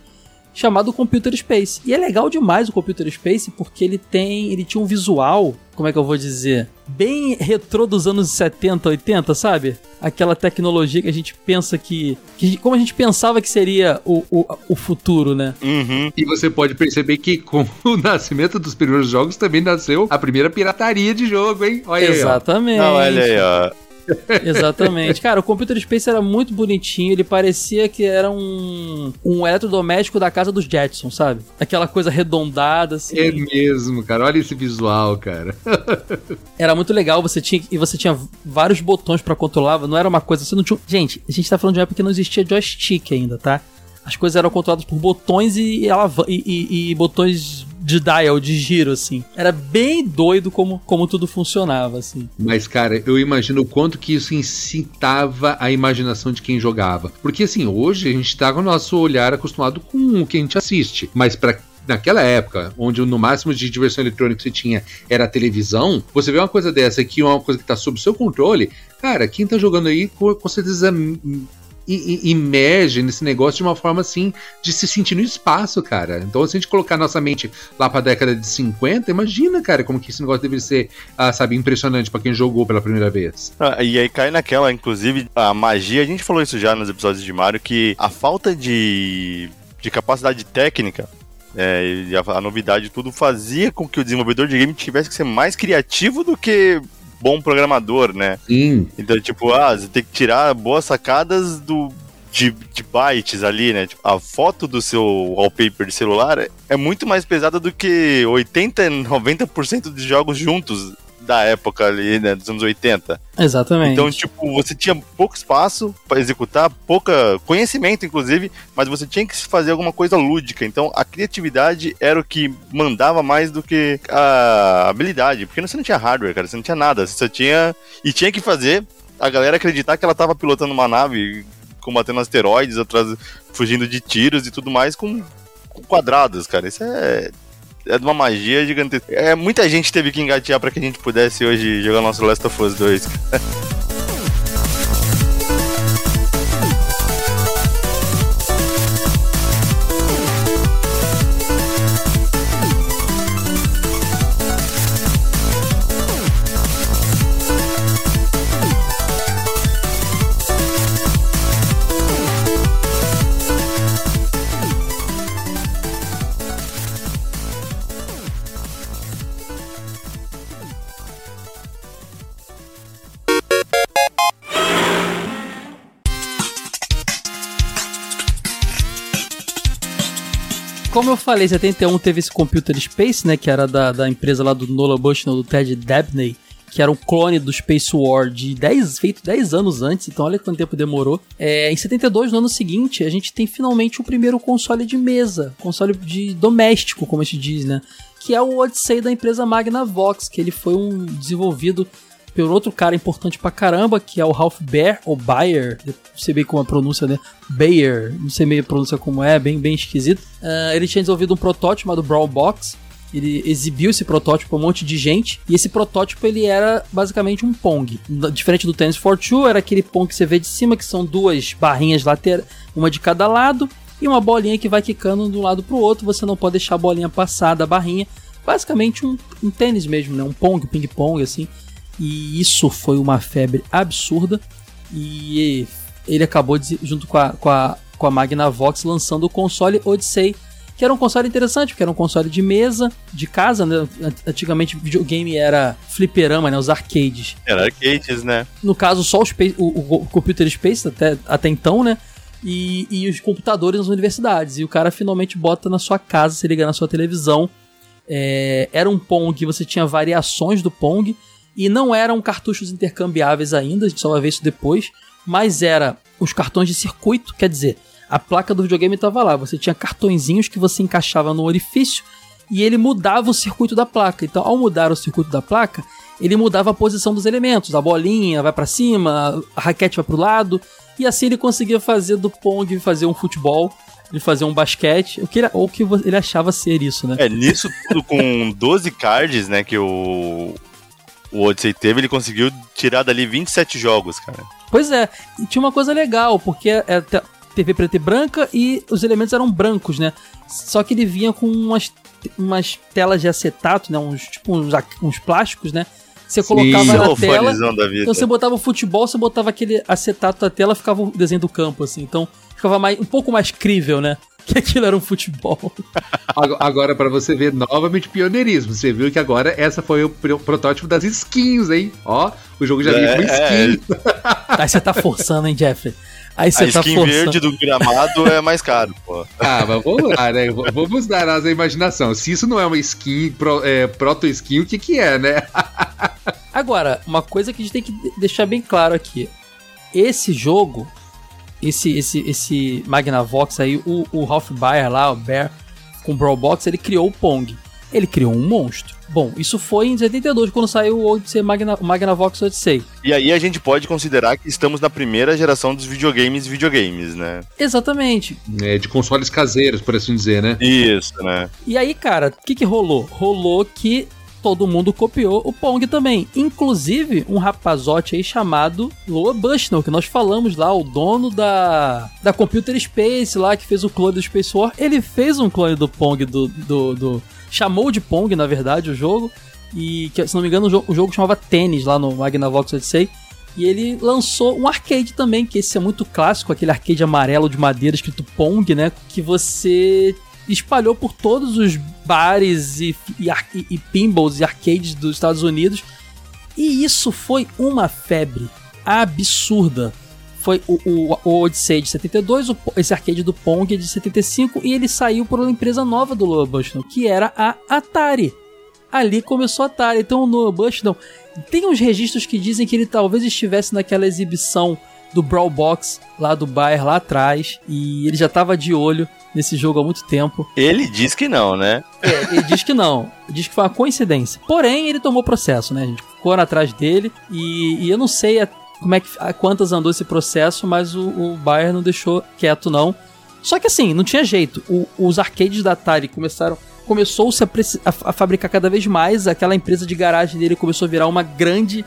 chamado Computer Space. E é legal demais o Computer Space porque ele tem, ele tinha um visual, como é que eu vou dizer, bem retrô dos anos 70, 80, sabe? Aquela tecnologia que a gente pensa que, que como a gente pensava que seria o, o, o futuro, né? Uhum. E você pode perceber que com (laughs) o nascimento dos primeiros jogos também nasceu a primeira pirataria de jogo, hein? Olha Exatamente. Aí, ó. Não, olha aí, ó. (laughs) Exatamente. Cara, o Computer Space era muito bonitinho, ele parecia que era um, um eletrodoméstico da casa dos Jetsons, sabe? Aquela coisa arredondada, assim. É mesmo, cara. Olha esse visual, cara. (laughs) era muito legal, você tinha e você tinha vários botões para controlar, não era uma coisa, você não tinha... Gente, a gente tá falando de uma época que não existia joystick ainda, tá? As coisas eram controladas por botões e, e, e, e botões de dial, de giro, assim. Era bem doido como, como tudo funcionava, assim. Mas, cara, eu imagino o quanto que isso incitava a imaginação de quem jogava. Porque, assim, hoje a gente tá com o nosso olhar acostumado com o que a gente assiste. Mas para naquela época, onde no máximo de diversão eletrônica que você tinha era a televisão, você vê uma coisa dessa aqui, uma coisa que tá sob seu controle, cara, quem tá jogando aí com certeza imerge nesse negócio de uma forma assim de se sentir no espaço, cara. Então, se a gente colocar nossa mente lá pra década de 50, imagina, cara, como que esse negócio deve ser, ah, sabe, impressionante para quem jogou pela primeira vez. Ah, e aí cai naquela, inclusive, a magia, a gente falou isso já nos episódios de Mario, que a falta de, de capacidade técnica é, a, a, novidade tudo fazia com que o desenvolvedor de game tivesse que ser mais criativo do que bom programador, né? Sim. Então, tipo, ah, você tem que tirar boas sacadas do, de, de bytes ali, né? Tipo, a foto do seu wallpaper de celular é muito mais pesada do que 80, 90% dos jogos juntos da época ali, né, dos anos 80. Exatamente. Então, tipo, você tinha pouco espaço para executar, pouca conhecimento, inclusive, mas você tinha que fazer alguma coisa lúdica. Então, a criatividade era o que mandava mais do que a habilidade, porque você não tinha hardware, cara, você não tinha nada, você só tinha e tinha que fazer a galera acreditar que ela tava pilotando uma nave combatendo asteroides, atrás, fugindo de tiros e tudo mais com, com quadrados, cara. Isso é é de uma magia gigantesca. É, muita gente teve que engatear para que a gente pudesse hoje jogar nosso Last of Us 2. (laughs) como eu falei, 71 teve esse Computer Space, né? Que era da, da empresa lá do Nolan Bushnell, do Ted Dabney. Que era um clone do Space War de 10, feito 10 anos antes, então olha quanto tempo demorou. É, em 72, no ano seguinte, a gente tem finalmente o primeiro console de mesa, console de doméstico, como a gente diz, né? Que é o Odyssey da empresa Magnavox, que ele foi um desenvolvido por outro cara importante pra caramba, que é o Ralph Baer, ou Bayer, não sei bem como é a pronúncia, né? Bayer, não sei meio a pronúncia como é, bem, bem esquisito. Uh, ele tinha desenvolvido um protótipo chamado Brawl Box, ele exibiu esse protótipo pra um monte de gente, e esse protótipo ele era basicamente um Pong. Diferente do Tennis for Two, era aquele Pong que você vê de cima, que são duas barrinhas laterais, uma de cada lado, e uma bolinha que vai quicando de um lado pro outro, você não pode deixar a bolinha passar da barrinha. Basicamente um, um tênis mesmo, né? Um Pong, ping-pong, assim e isso foi uma febre absurda. E ele acabou, de, junto com a, com, a, com a Magnavox, lançando o console Odyssey, que era um console interessante, porque era um console de mesa, de casa, né? Antigamente videogame era fliperama, né? Os arcades. Era arcades, né? No caso, só o, Space, o, o Computer Space, até, até então, né? E, e os computadores nas universidades. E o cara finalmente bota na sua casa, se liga na sua televisão. É, era um Pong, você tinha variações do Pong e não eram cartuchos intercambiáveis ainda, a gente só vai ver isso depois, mas era os cartões de circuito, quer dizer, a placa do videogame estava lá, você tinha cartõezinhos que você encaixava no orifício e ele mudava o circuito da placa. Então, ao mudar o circuito da placa, ele mudava a posição dos elementos, a bolinha vai para cima, a raquete vai para o lado, e assim ele conseguia fazer do Pong fazer um futebol ele fazer um basquete, o que ele, ou que ele achava ser isso, né? É, nisso tudo com 12 cards, né, que o, o Odyssey teve, ele conseguiu tirar dali 27 jogos, cara. Pois é, e tinha uma coisa legal, porque é, é TV preta e branca e os elementos eram brancos, né? Só que ele vinha com umas, umas telas de acetato, né? Uns, tipo uns, uns plásticos, né? Você colocava Sim, na é tela, então você botava o futebol, você botava aquele acetato na tela, ficava o desenho do campo, assim. Então ficava mais, um pouco mais crível, né? (laughs) que aquilo era um futebol. (laughs) Agora, para você ver novamente pioneirismo, você viu que agora essa foi o protótipo das skins, hein? Ó, o jogo já é, vem com skins. É. Aí você tá forçando, hein, Jeffrey? Aí você a tá skin forçando. verde do gramado é mais caro, pô. (laughs) Ah, mas vamos lá, né? Vamos dar asa à imaginação. Se isso não é uma skin, pro, é, proto-skin, o que que é, né? Agora, uma coisa que a gente tem que deixar bem claro aqui. Esse jogo, esse, esse, esse Magnavox aí, o, o Ralph Baer lá, o Bear, com o Brawl Box, ele criou o Pong. Ele criou um monstro. Bom, isso foi em 72, quando saiu o Odyssey Magna, Magnavox Odyssey. E aí a gente pode considerar que estamos na primeira geração dos videogames videogames, né? Exatamente. É, de consoles caseiros, por assim dizer, né? Isso, né? E aí, cara, o que que rolou? Rolou que todo mundo copiou o Pong também. Inclusive, um rapazote aí chamado Loa Bushnell, que nós falamos lá, o dono da, da Computer Space lá, que fez o clone do Space War. Ele fez um clone do Pong, do, do, do chamou de Pong, na verdade, o jogo. E, que, se não me engano, o jogo, o jogo chamava Tênis lá no Magnavox Odyssey. E ele lançou um arcade também, que esse é muito clássico, aquele arcade amarelo de madeira escrito Pong, né? Que você espalhou por todos os bares e, e, e pinballs e arcades dos Estados Unidos. E isso foi uma febre absurda. Foi o, o, o Odyssey de 72, o, esse arcade do Pong é de 75, e ele saiu por uma empresa nova do Noah Bushnell, que era a Atari. Ali começou a Atari. Então o Noah Bushnell tem uns registros que dizem que ele talvez estivesse naquela exibição do Brawl Box lá do Bayer lá atrás e ele já tava de olho nesse jogo há muito tempo. Ele diz que não, né? É, ele diz que não. Diz que foi uma coincidência. Porém, ele tomou processo, né? Gente ficou atrás dele e, e eu não sei a, como é que a quantas andou esse processo, mas o, o Bayer não deixou quieto não. Só que assim, não tinha jeito. O, os arcades da Atari começaram começou-se a, a, a, fabricar cada vez mais. Aquela empresa de garagem dele começou a virar uma grande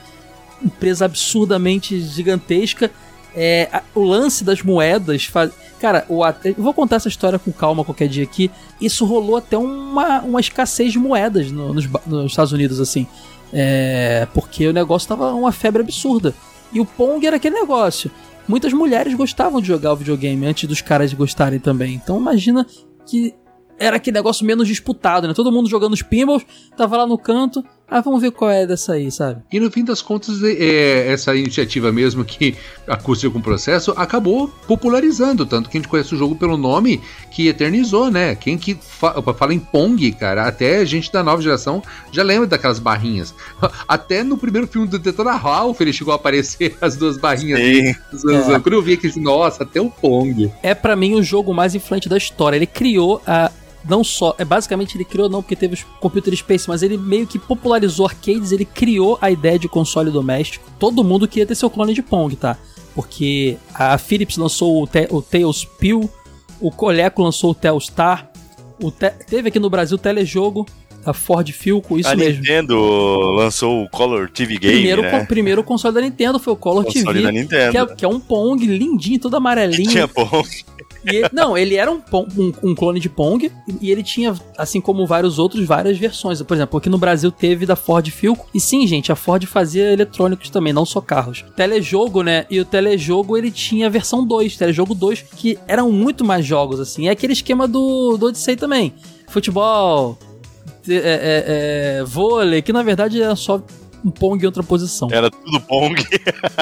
empresa absurdamente gigantesca é, a, o lance das moedas. Faz... Cara, o, eu vou contar essa história com calma qualquer dia aqui. Isso rolou até uma, uma escassez de moedas no, nos, nos, Estados Unidos, assim. É, porque o negócio tava uma febre absurda. E o Pong era aquele negócio. Muitas mulheres gostavam de jogar o videogame antes dos caras gostarem também. Então imagina que era aquele negócio menos disputado, né? Todo mundo jogando os pinballs, tava lá no canto, ah, vamos ver qual é dessa aí, sabe? E no fim das contas, é, é essa iniciativa mesmo que (laughs) acústica com o processo acabou popularizando, tanto que a gente conhece o jogo pelo nome que eternizou, né? Quem que fa fala em Pong, cara, até a gente da nova geração já lembra daquelas barrinhas. (laughs) Até no primeiro filme do Detona Ralph ele chegou a aparecer (laughs) as duas barrinhas. Sim. É. Quando eu vi aqui, nossa, até o Pong. É para mim o jogo mais influente da história. Ele criou a não só, é basicamente ele criou não porque teve os Computer Space, mas ele meio que popularizou arcades, ele criou a ideia de console doméstico. Todo mundo queria ter seu clone de Pong, tá? Porque a Philips lançou o, te, o Tailspill, o Coleco lançou o Telstar, o te, teve aqui no Brasil o Telejogo, a Ford Filco, isso a mesmo. A Nintendo lançou o Color TV Game, primeiro, né? O primeiro console da Nintendo foi o Color o TV, da Nintendo. Que, é, que é um Pong lindinho, todo amarelinho. (laughs) Tinha Pong. Ele, não, ele era um, um, um, clone de Pong e ele tinha, assim como vários outros, várias versões. Por exemplo, aqui no Brasil teve da Ford Filco. E sim, gente, a Ford fazia eletrônicos também, não só carros. Telejogo, né? E o telejogo ele tinha a versão 2, telejogo 2, que eram muito mais jogos, assim. É aquele esquema do, do Odyssey também. Futebol, é, é, é, vôlei, que na verdade era só um Pong em outra posição. Era tudo Pong.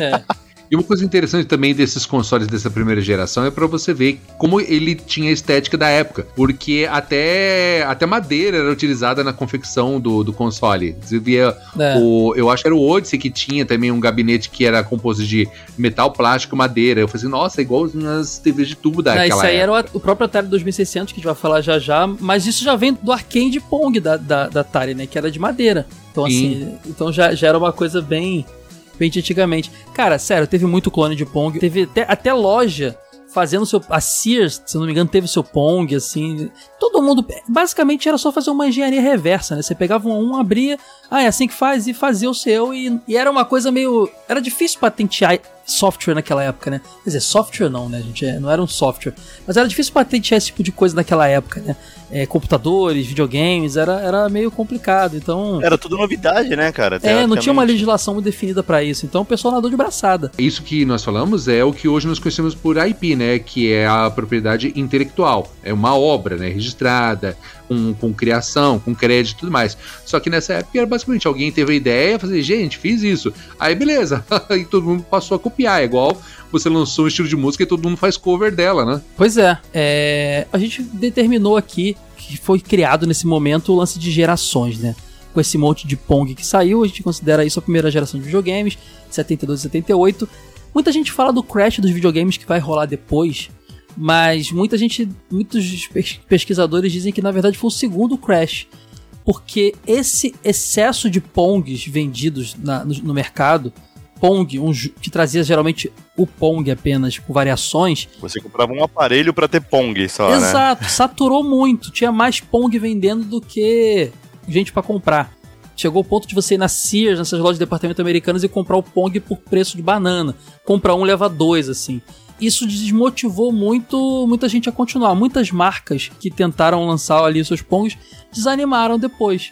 é. (laughs) E uma coisa interessante também desses consoles dessa primeira geração é para você ver como ele tinha a estética da época, porque até, até madeira era utilizada na confecção do, do console. Você via é. o, eu acho que era o Odyssey que tinha também um gabinete que era composto de metal, plástico, madeira. Eu falei assim, nossa, é igual as TVs de tubo daquela Não, Isso aí época. era o, o próprio Atari 2600 que a gente vai falar já já, mas isso já vem do arcade Pong da, da, da Atari, né, que era de madeira. Então Sim. assim, então já, já era uma coisa bem bem antigamente. Cara, sério, teve muito clone de Pong. Teve até, até loja fazendo seu. A Sears, se não me engano, teve seu Pong, assim. Todo mundo. Basicamente era só fazer uma engenharia reversa, né? Você pegava um abria, ah, é assim que faz, e fazia o seu. E, e era uma coisa meio. Era difícil patentear software naquela época, né? Quer dizer, software não, né, gente? É, não era um software. Mas era difícil patentear esse tipo de coisa naquela época, né? É, computadores, videogames, era, era meio complicado, então... Era tudo novidade, né, cara? É, não tinha uma legislação muito definida para isso, então o pessoal nadou de braçada. Isso que nós falamos é o que hoje nós conhecemos por IP, né? Que é a propriedade intelectual. É uma obra, né? Registrada, com, com criação, com crédito e tudo mais. Só que nessa época era basicamente alguém teve a ideia, fazer, gente, fiz isso. Aí beleza, (laughs) e todo mundo passou a copiar, é igual você lançou um estilo de música e todo mundo faz cover dela, né? Pois é, é a gente determinou aqui que foi criado nesse momento o lance de gerações, né? Com esse monte de Pong que saiu, a gente considera isso a primeira geração de videogames, 72 e 78. Muita gente fala do crash dos videogames que vai rolar depois, mas muita gente, muitos pesquisadores dizem que na verdade foi o segundo Crash, porque esse excesso de Pongs vendidos na, no, no, mercado, Pong, um, que trazia geralmente o Pong apenas com variações. Você comprava um aparelho para ter Pong só, né? Exato, né? saturou muito, tinha mais Pong vendendo do que gente para comprar. Chegou o ponto de você ir na Sears, nessas lojas de departamento americanas e comprar o Pong por preço de banana. Comprar um leva dois, assim isso desmotivou muito muita gente a continuar. Muitas marcas que tentaram lançar ali seus Pongs desanimaram depois.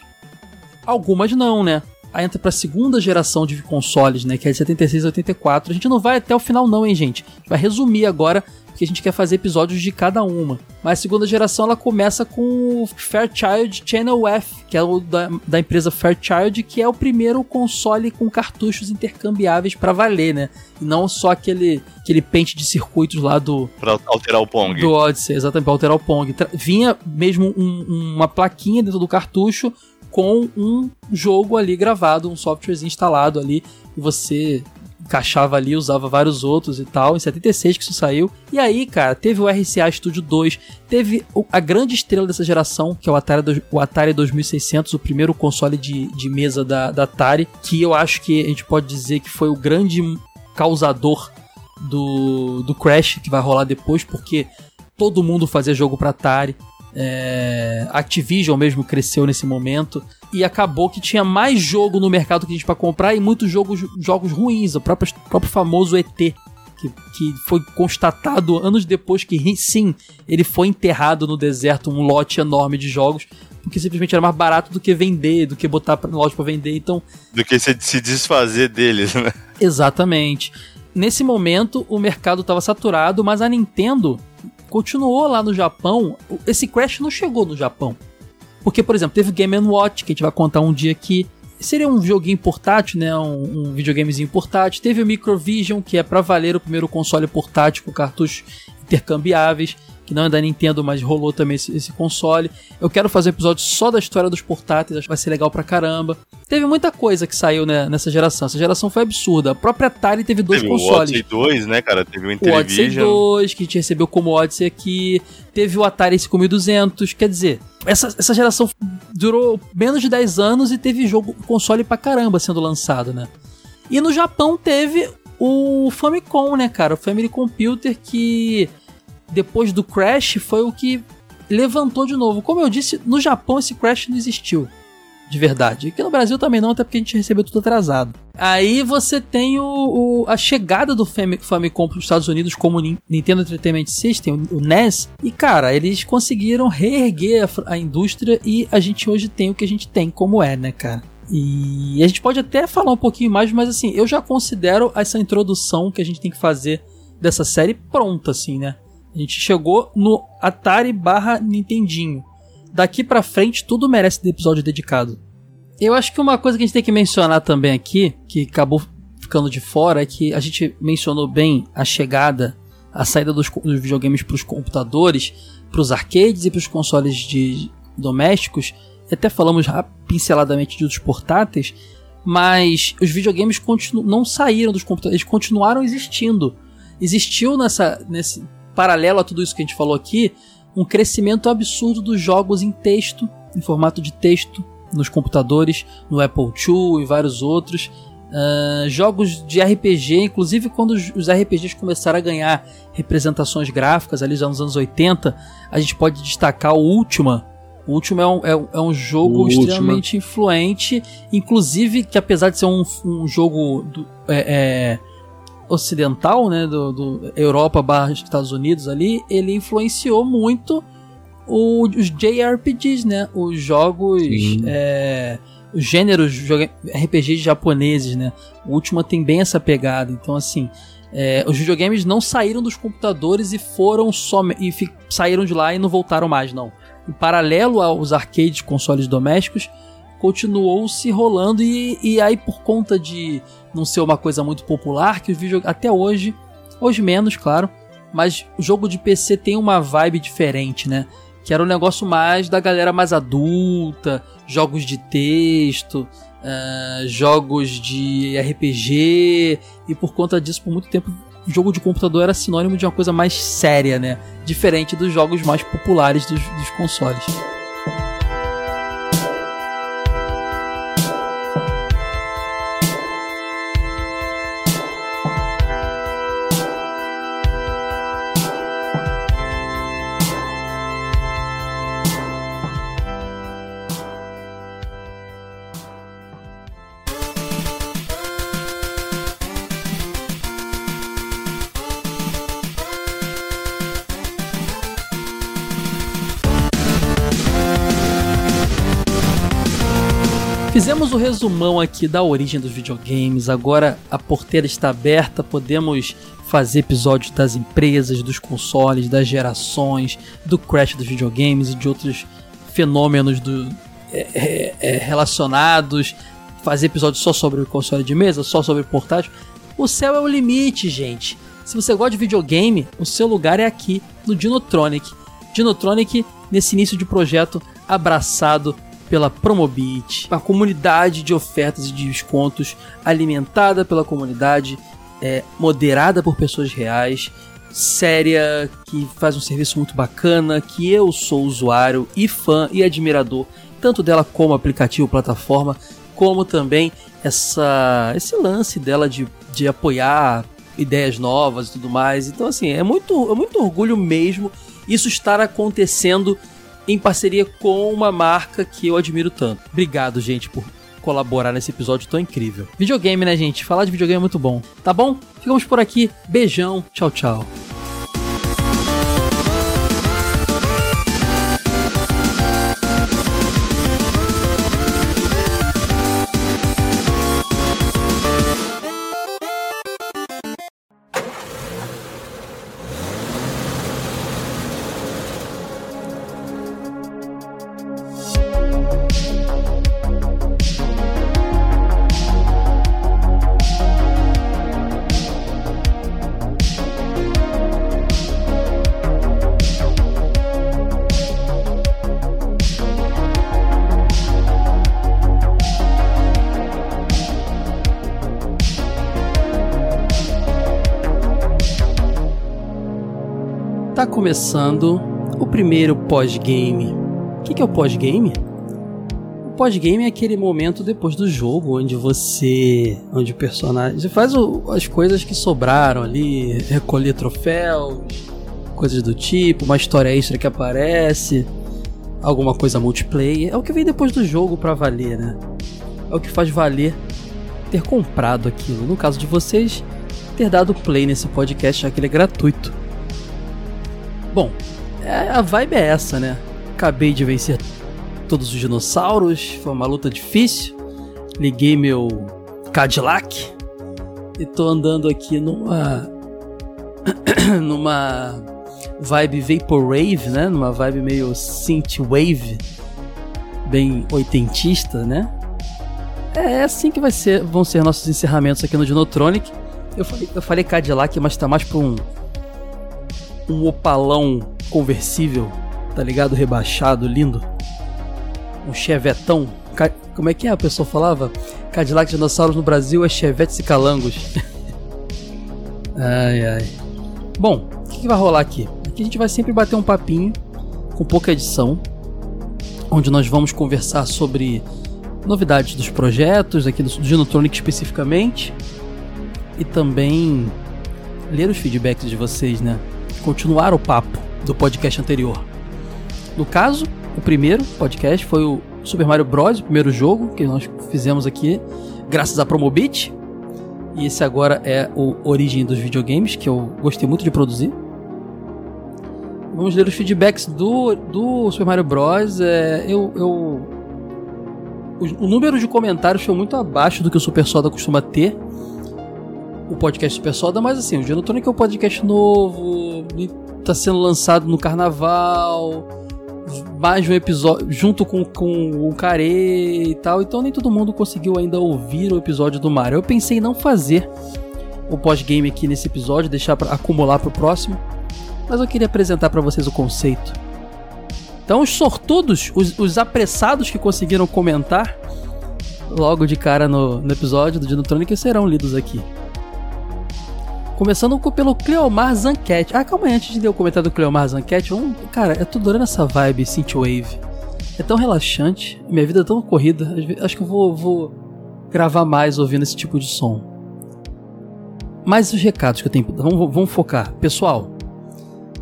Algumas não, né? entra pra segunda geração de consoles, né? Que é de 76 a 84. A gente não vai até o final, não, hein, gente? A gente vai resumir agora porque a gente quer fazer episódios de cada uma. Mas a segunda geração ela começa com o Fairchild Channel F, que é o da, da empresa Fairchild, que é o primeiro console com cartuchos intercambiáveis para valer, né? E não só aquele, aquele pente de circuitos lá do. Pra alterar o Pong. Do Odyssey, exatamente, pra alterar o Pong. Vinha mesmo um, uma plaquinha dentro do cartucho com um jogo ali gravado, um software instalado ali, e você encaixava ali, usava vários outros e tal. Em 76 que isso saiu. E aí, cara, teve o RCA Studio 2, teve a grande estrela dessa geração, que é o Atari, o Atari 2600, o primeiro console de, de mesa da, da Atari, que eu acho que a gente pode dizer que foi o grande causador do, do Crash que vai rolar depois, porque todo mundo fazia jogo para Atari. É, Activision mesmo cresceu nesse momento e acabou que tinha mais jogo no mercado que a gente para comprar e muitos jogos, jogos ruins. O próprio, o próprio famoso ET, que, que foi constatado anos depois que sim, ele foi enterrado no deserto, um lote enorme de jogos, porque simplesmente era mais barato do que vender, do que botar na loja para vender. Então, do que se, se desfazer deles, né? Exatamente. Nesse momento, o mercado estava saturado, mas a Nintendo continuou lá no Japão. Esse Crash não chegou no Japão. Porque, por exemplo, teve o Game Watch, que a gente vai contar um dia aqui. Seria um joguinho portátil, né? Um, um videogamezinho portátil. Teve o Microvision, que é para valer o primeiro console portátil com cartuchos intercambiáveis que não é da Nintendo, mas rolou também esse, esse, console. Eu quero fazer um episódio só da história dos portáteis, acho que vai ser legal pra caramba. Teve muita coisa que saiu né, nessa geração. Essa geração foi absurda. A própria Atari teve dois teve consoles. Teve o Odyssey 2, né, cara? Teve o Intellivision. O Odyssey 2, que a gente recebeu como Odyssey aqui. Teve o Atari 5200. Quer dizer, essa, essa geração durou menos de 10 anos e teve jogo console pra caramba sendo lançado, né? E no Japão teve o Famicom, né, cara? O Family Computer que depois do Crash foi o que levantou de novo. Como eu disse, no Japão esse Crash não existiu. De verdade. Aqui no Brasil também não, até porque a gente recebeu tudo atrasado. Aí você tem o, o a chegada do Famicom para os Estados Unidos como Nintendo Entertainment System, o NES. E cara, eles conseguiram reerguer a, a indústria e a gente hoje tem o que a gente tem, como é, né, cara? E a gente pode até falar um pouquinho mais, mas assim, eu já considero essa introdução que a gente tem que fazer dessa série pronta, assim, né? A gente chegou no Atari barra Nintendinho. Daqui pra frente, tudo merece ter episódio dedicado. Eu acho que uma coisa que a gente tem que mencionar também aqui, que acabou ficando de fora, é que a gente mencionou bem a chegada, a saída dos, dos videogames para os computadores, para os arcades e para os consoles de domésticos. Até falamos pinceladamente dos portáteis, mas os videogames não saíram dos computadores, eles continuaram existindo. Existiu nessa, nesse, paralelo a tudo isso que a gente falou aqui, um crescimento absurdo dos jogos em texto, em formato de texto, nos computadores, no Apple II e vários outros. Uh, jogos de RPG, inclusive quando os, RPGs começaram a ganhar representações gráficas ali já nos anos 80, a gente pode destacar o Ultima. O Ultima é um, é, é um jogo o extremamente Ultima. influente, inclusive que apesar de ser um, um jogo do, é, é ocidental, né, do, do Europa barra Estados Unidos ali, ele influenciou muito o, os JRPGs, né, os jogos, é, os gêneros RPGs japoneses, né, o último tem bem essa pegada, então assim, é, os videogames não saíram dos computadores e foram só e saíram de lá e não voltaram mais, não. Em paralelo aos arcades, consoles domésticos, continuou se rolando e, e aí por conta de não ser uma coisa muito popular, que os vídeos até hoje, hoje menos, claro, mas o jogo de PC tem uma vibe diferente, né? Que era um negócio mais da galera mais adulta, jogos de texto, uh, jogos de RPG, e por conta disso, por muito tempo, jogo de computador era sinônimo de uma coisa mais séria, né? Diferente dos jogos mais populares dos, dos consoles. Fizemos o resumão aqui da origem dos videogames. Agora a porteira está aberta, podemos fazer episódios das empresas, dos consoles, das gerações, do crash dos videogames e de outros fenômenos do, é, é, é relacionados. Fazer episódios só sobre o console de mesa, só sobre portátil. O céu é o limite, gente. Se você gosta de videogame, o seu lugar é aqui no Dinotronic. Dinotronic nesse início de projeto abraçado pela Promobit, uma comunidade de ofertas e de descontos alimentada pela comunidade, é, moderada por pessoas reais, séria, que faz um serviço muito bacana, que eu sou usuário e fã e admirador tanto dela como aplicativo, plataforma, como também essa esse lance dela de, de apoiar ideias novas e tudo mais. Então assim, é muito é muito orgulho mesmo isso estar acontecendo em parceria com uma marca que eu admiro tanto. Obrigado, gente, por colaborar nesse episódio tão incrível. Videogame, né, gente? Falar de videogame é muito bom. Tá bom? Ficamos por aqui. Beijão. Tchau, tchau. Começando o primeiro pós-game. O que, é o pós-game? O pós-game é aquele momento depois do jogo onde você. onde o personagem. Faz o, as coisas que sobraram ali, recolher troféus, coisas do tipo, uma história extra que aparece, alguma coisa multiplayer. É o que vem depois do jogo para valer, né? É o que faz valer ter comprado aquilo. No caso de vocês, ter dado play nesse podcast, já que ele é gratuito. Bom, é, a vibe é essa, né? Acabei de vencer todos os dinossauros, foi uma luta difícil. Liguei meu Cadillac e tô andando aqui numa (coughs) numa vibe vaporwave, né? Numa vibe meio synthwave, bem oitentista, né? É assim que vai ser, vão ser nossos encerramentos aqui no Dinotronic. Eu falei, eu falei Cadillac, mas tá mais pra um um opalão conversível, tá ligado? Rebaixado, lindo. Um chevetão. Como é que é a pessoa falava? Cadillac Dinossauros no Brasil é chevetes e calangos. (laughs) ai, ai. Bom, o que, que vai rolar aqui? Aqui a gente vai sempre bater um papinho com pouca edição, onde nós vamos conversar sobre novidades dos projetos, aqui do Dinotronic especificamente, e também ler os feedbacks de vocês, né? Continuar o papo do podcast anterior. No caso, o primeiro podcast foi o Super Mario Bros., o primeiro jogo que nós fizemos aqui, graças a Promobit. E esse agora é o Origem dos Videogames, que eu gostei muito de produzir. Vamos ler os feedbacks do, do Super Mario Bros. É, eu, eu, o, o número de comentários foi muito abaixo do que o Super Soda costuma ter o podcast Super Soda, mas assim, o Genotonic é um podcast novo, tá sendo lançado no carnaval, mais um episódio junto com, com o Care e tal, então nem todo mundo conseguiu ainda ouvir o episódio do Mario. Eu pensei em não fazer o pós-game aqui nesse episódio, deixar para acumular pro próximo, mas eu queria apresentar para vocês o conceito. Então, os sortudos, os, os apressados que conseguiram comentar logo de cara no, no episódio do Dinotronic serão lidos aqui. Começando pelo Cleomar Zanquete. Ah, calma aí, antes de ler o comentário do Cleomar Zanquete, vamos... cara, eu tô adorando essa vibe Synthwave. É tão relaxante, minha vida é tão corrida, acho que eu vou, vou gravar mais ouvindo esse tipo de som. Mais os recados que eu tenho, vamos, vamos focar. Pessoal,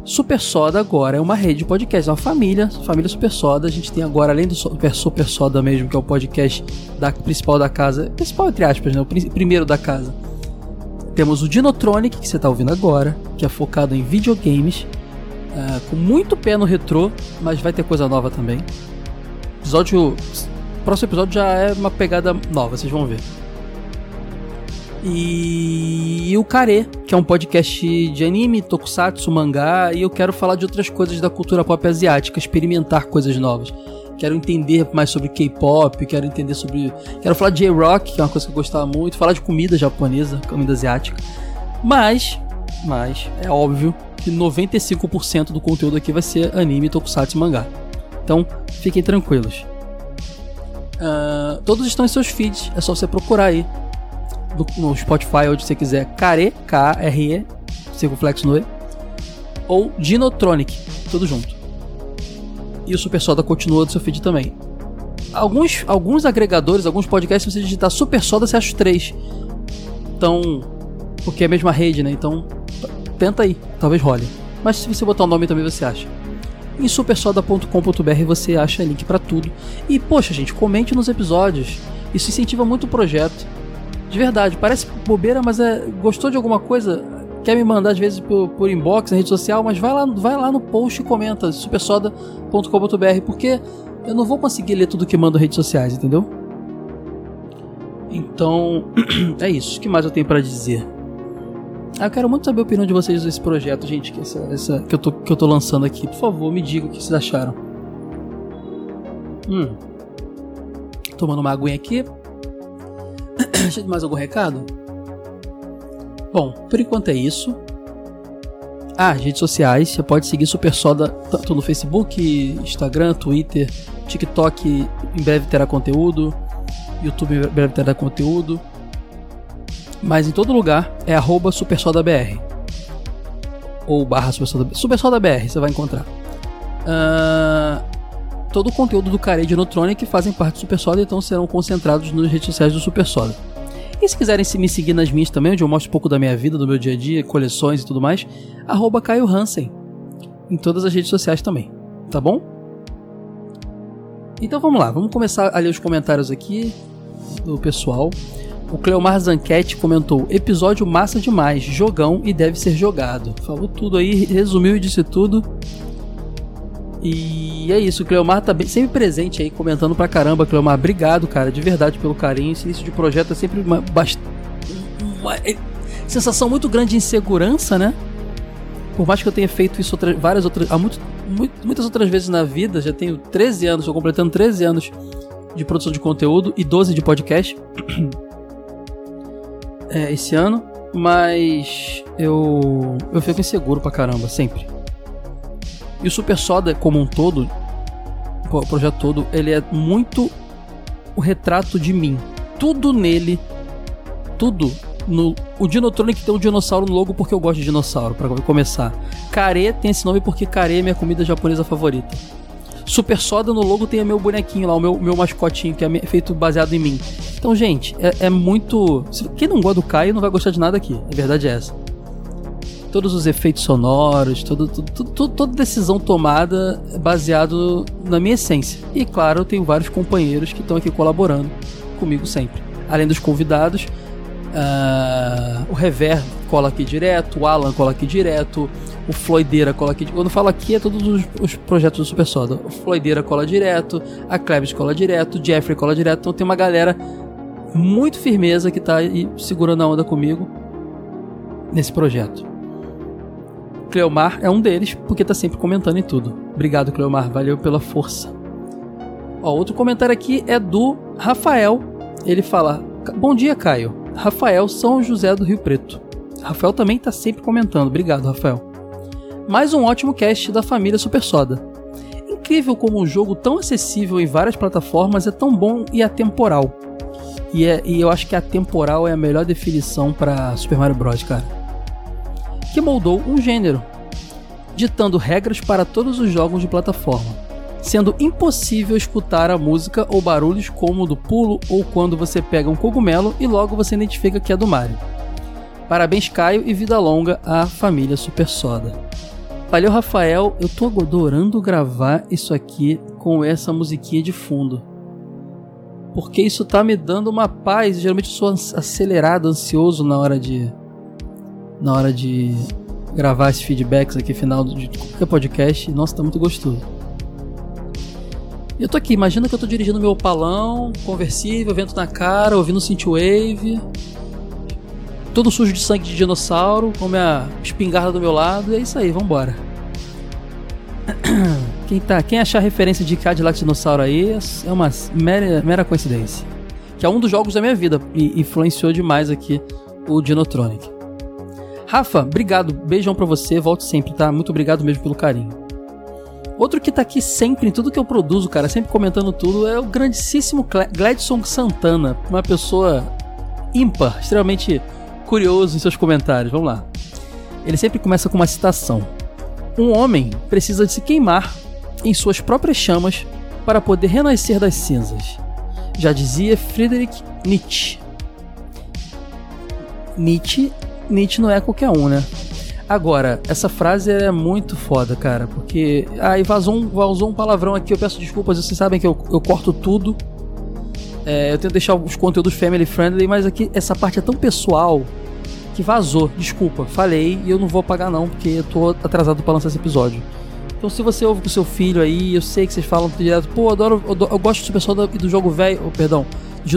Super Soda agora é uma rede de podcast, é uma família, família Super Soda. A gente tem agora, além do Super, Super Soda mesmo, que é o podcast da, principal da casa, principal entre aspas, né? O primeiro da casa temos o Dinotronic, que você está ouvindo agora, que é focado em videogames, uh, com muito pé no retrô, mas vai ter coisa nova também. Episódio próximo episódio já é uma pegada nova, vocês vão ver. E, o Kare, que é um podcast de anime, tokusatsu, mangá, e eu quero falar de outras coisas da cultura pop asiática, experimentar coisas novas. Quero entender mais sobre K-pop, quero entender sobre. Quero falar de J-Rock, que é uma coisa que eu gostava muito, falar de comida japonesa, comida asiática. Mas, mas, é óbvio que 95% do conteúdo aqui vai ser anime, tokusatsu e mangá. Então, fiquem tranquilos. Uh, todos estão em seus feeds, é só você procurar aí no, Spotify, onde você quiser, Care, K-R-E, circunflexo no E, ou Dinotronic, tudo junto. E o Super Soda continua do seu feed também. Alguns, alguns agregadores, alguns podcasts, se você digitar Super Soda, você acha os três. Então, porque é a mesma rede, né? Então, tenta aí, talvez role. Mas se você botar o nome também você acha. Em supersoda.com.br você acha link para tudo. E poxa, gente, comente nos episódios. Isso incentiva muito o projeto. De verdade, parece bobeira, mas é gostou de alguma coisa? Quer me mandar às vezes por, por inbox na rede social, mas vai lá, vai lá no post e comenta supersoda.com.br, porque eu não vou conseguir ler tudo que manda redes sociais, entendeu? Então, (clears throat) é isso. O que mais eu tenho para dizer? Ah, eu quero muito saber a opinião de vocês desse projeto, gente, que, essa, essa, que, eu tô, que eu tô lançando aqui. Por favor, me digam o que vocês acharam. Hum. Tomando uma aguinha aqui. (clears throat) Deixa mais algum recado? Bom, por enquanto é isso. Ah, redes sociais, você pode seguir Super Soda tanto no Facebook, Instagram, Twitter, TikTok, em breve terá conteúdo, YouTube em breve terá conteúdo. Mas em todo lugar é arroba SuperSodaBR. Ou barra SuperSodaBR. SuperSodaBR você vai encontrar. Uh, todo o conteúdo do Care de Neutronic fazem parte do Super Soda, então serão concentrados nas redes sociais do Super Soda. E se quiserem me seguir nas minhas também, onde eu mostro um pouco da minha vida, do meu dia a dia, coleções e tudo mais, arroba Caio Hansen. Em todas as redes sociais também. Tá bom? Então vamos lá, vamos começar a ler os comentários aqui do pessoal. O Cleomar Zanquete comentou: episódio massa demais, jogão e deve ser jogado. Falou tudo aí, resumiu e disse tudo. E é isso, o Cleomar tá bem, sempre presente aí, comentando pra caramba, Cleomar. Obrigado, cara, de verdade pelo carinho. Esse início de projeto é sempre uma, uma é, sensação muito grande de insegurança, né? Por mais que eu tenha feito isso várias outras. Há muito, muitas outras vezes na vida, já tenho 13 anos, estou completando 13 anos de produção de conteúdo e 12 de podcast. (clears throat) é, esse ano, mas eu eu fico inseguro pra caramba, sempre. E o Super Soda como um todo, o projeto todo, ele é muito o retrato de mim. Tudo nele, tudo no, o Dinotronic tem um dinossauro no logo porque eu gosto de dinossauro, para começar. Kare tem esse nome porque Kare é minha comida japonesa favorita. Super Soda no logo tem o meu bonequinho lá, o meu, meu mascotinho, que é feito baseado em mim. Então, gente, é, é muito. Quem não gosta do Caio não vai gostar de nada aqui. A verdade é essa. Todos os efeitos sonoros, todo, toda decisão tomada é baseado na minha essência. E claro, eu tenho vários companheiros que estão aqui colaborando comigo sempre. Além dos convidados, uh, o Rever cola aqui direto, o Alan cola aqui direto, o Floideira cola aqui. Quando eu falo aqui é todos os, os, projetos do Super Soda. O Floideira cola direto, a Klebs cola direto, o Jeffrey cola direto. Então tem uma galera muito firmeza que tá aí segurando a onda comigo nesse projeto. Cleomar é um deles, porque tá sempre comentando em tudo. Obrigado, Cleomar, valeu pela força. Ó, outro comentário aqui é do Rafael. Ele fala: Bom dia, Caio. Rafael São José do Rio Preto. Rafael também tá sempre comentando. Obrigado, Rafael mais um ótimo cast da família Super Soda. Incrível como um jogo tão acessível em várias plataformas é tão bom e atemporal. E, é, e eu acho que atemporal é a melhor definição para Super Mario Bros, cara. Que moldou um gênero, ditando regras para todos os jogos de plataforma, sendo impossível escutar a música ou barulhos como do pulo ou quando você pega um cogumelo e logo você identifica que é do Mario. Parabéns, Caio, e vida longa à família Super Soda. Valeu, Rafael. Eu tô adorando gravar isso aqui com essa musiquinha de fundo. Porque isso tá me dando uma paz. Geralmente eu sou acelerado, ansioso na hora de. Na hora de gravar esses feedbacks aqui final de qualquer podcast. Nossa, tá muito gostoso. Eu tô aqui, imagina que eu tô dirigindo meu palão, conversível, vento na cara, ouvindo synthwave, todo sujo de sangue de dinossauro, com minha espingarda do meu lado, e é isso aí, vambora. (clears throat) Quem, tá, quem achar referência de Cadillac Dinossauro aí é uma mera, mera coincidência. Que é um dos jogos da minha vida e influenciou demais aqui o Dinotronic. Rafa, obrigado, beijão pra você, volte sempre, tá? Muito obrigado mesmo pelo carinho. Outro que tá aqui sempre em tudo que eu produzo, cara, sempre comentando tudo, é o grandíssimo Gladson Santana, uma pessoa ímpar, extremamente curioso em seus comentários. Vamos lá. Ele sempre começa com uma citação. Um homem precisa de se queimar em suas próprias chamas para poder renascer das cinzas. Já dizia Friedrich Nietzsche. Nietzsche, Nietzsche não é qualquer um, né? Agora, essa frase é muito foda, cara, porque. E vazou um, vazou um palavrão aqui, eu peço desculpas, vocês sabem que eu, eu corto tudo. É, eu tento deixar os conteúdos family friendly, mas aqui essa parte é tão pessoal que vazou. Desculpa, falei e eu não vou pagar não, porque eu tô atrasado para lançar esse episódio. Então se você ouve com seu filho aí, eu sei que vocês falam direto, pô, adoro, eu, eu gosto do pessoal do, do jogo velho, oh, perdão,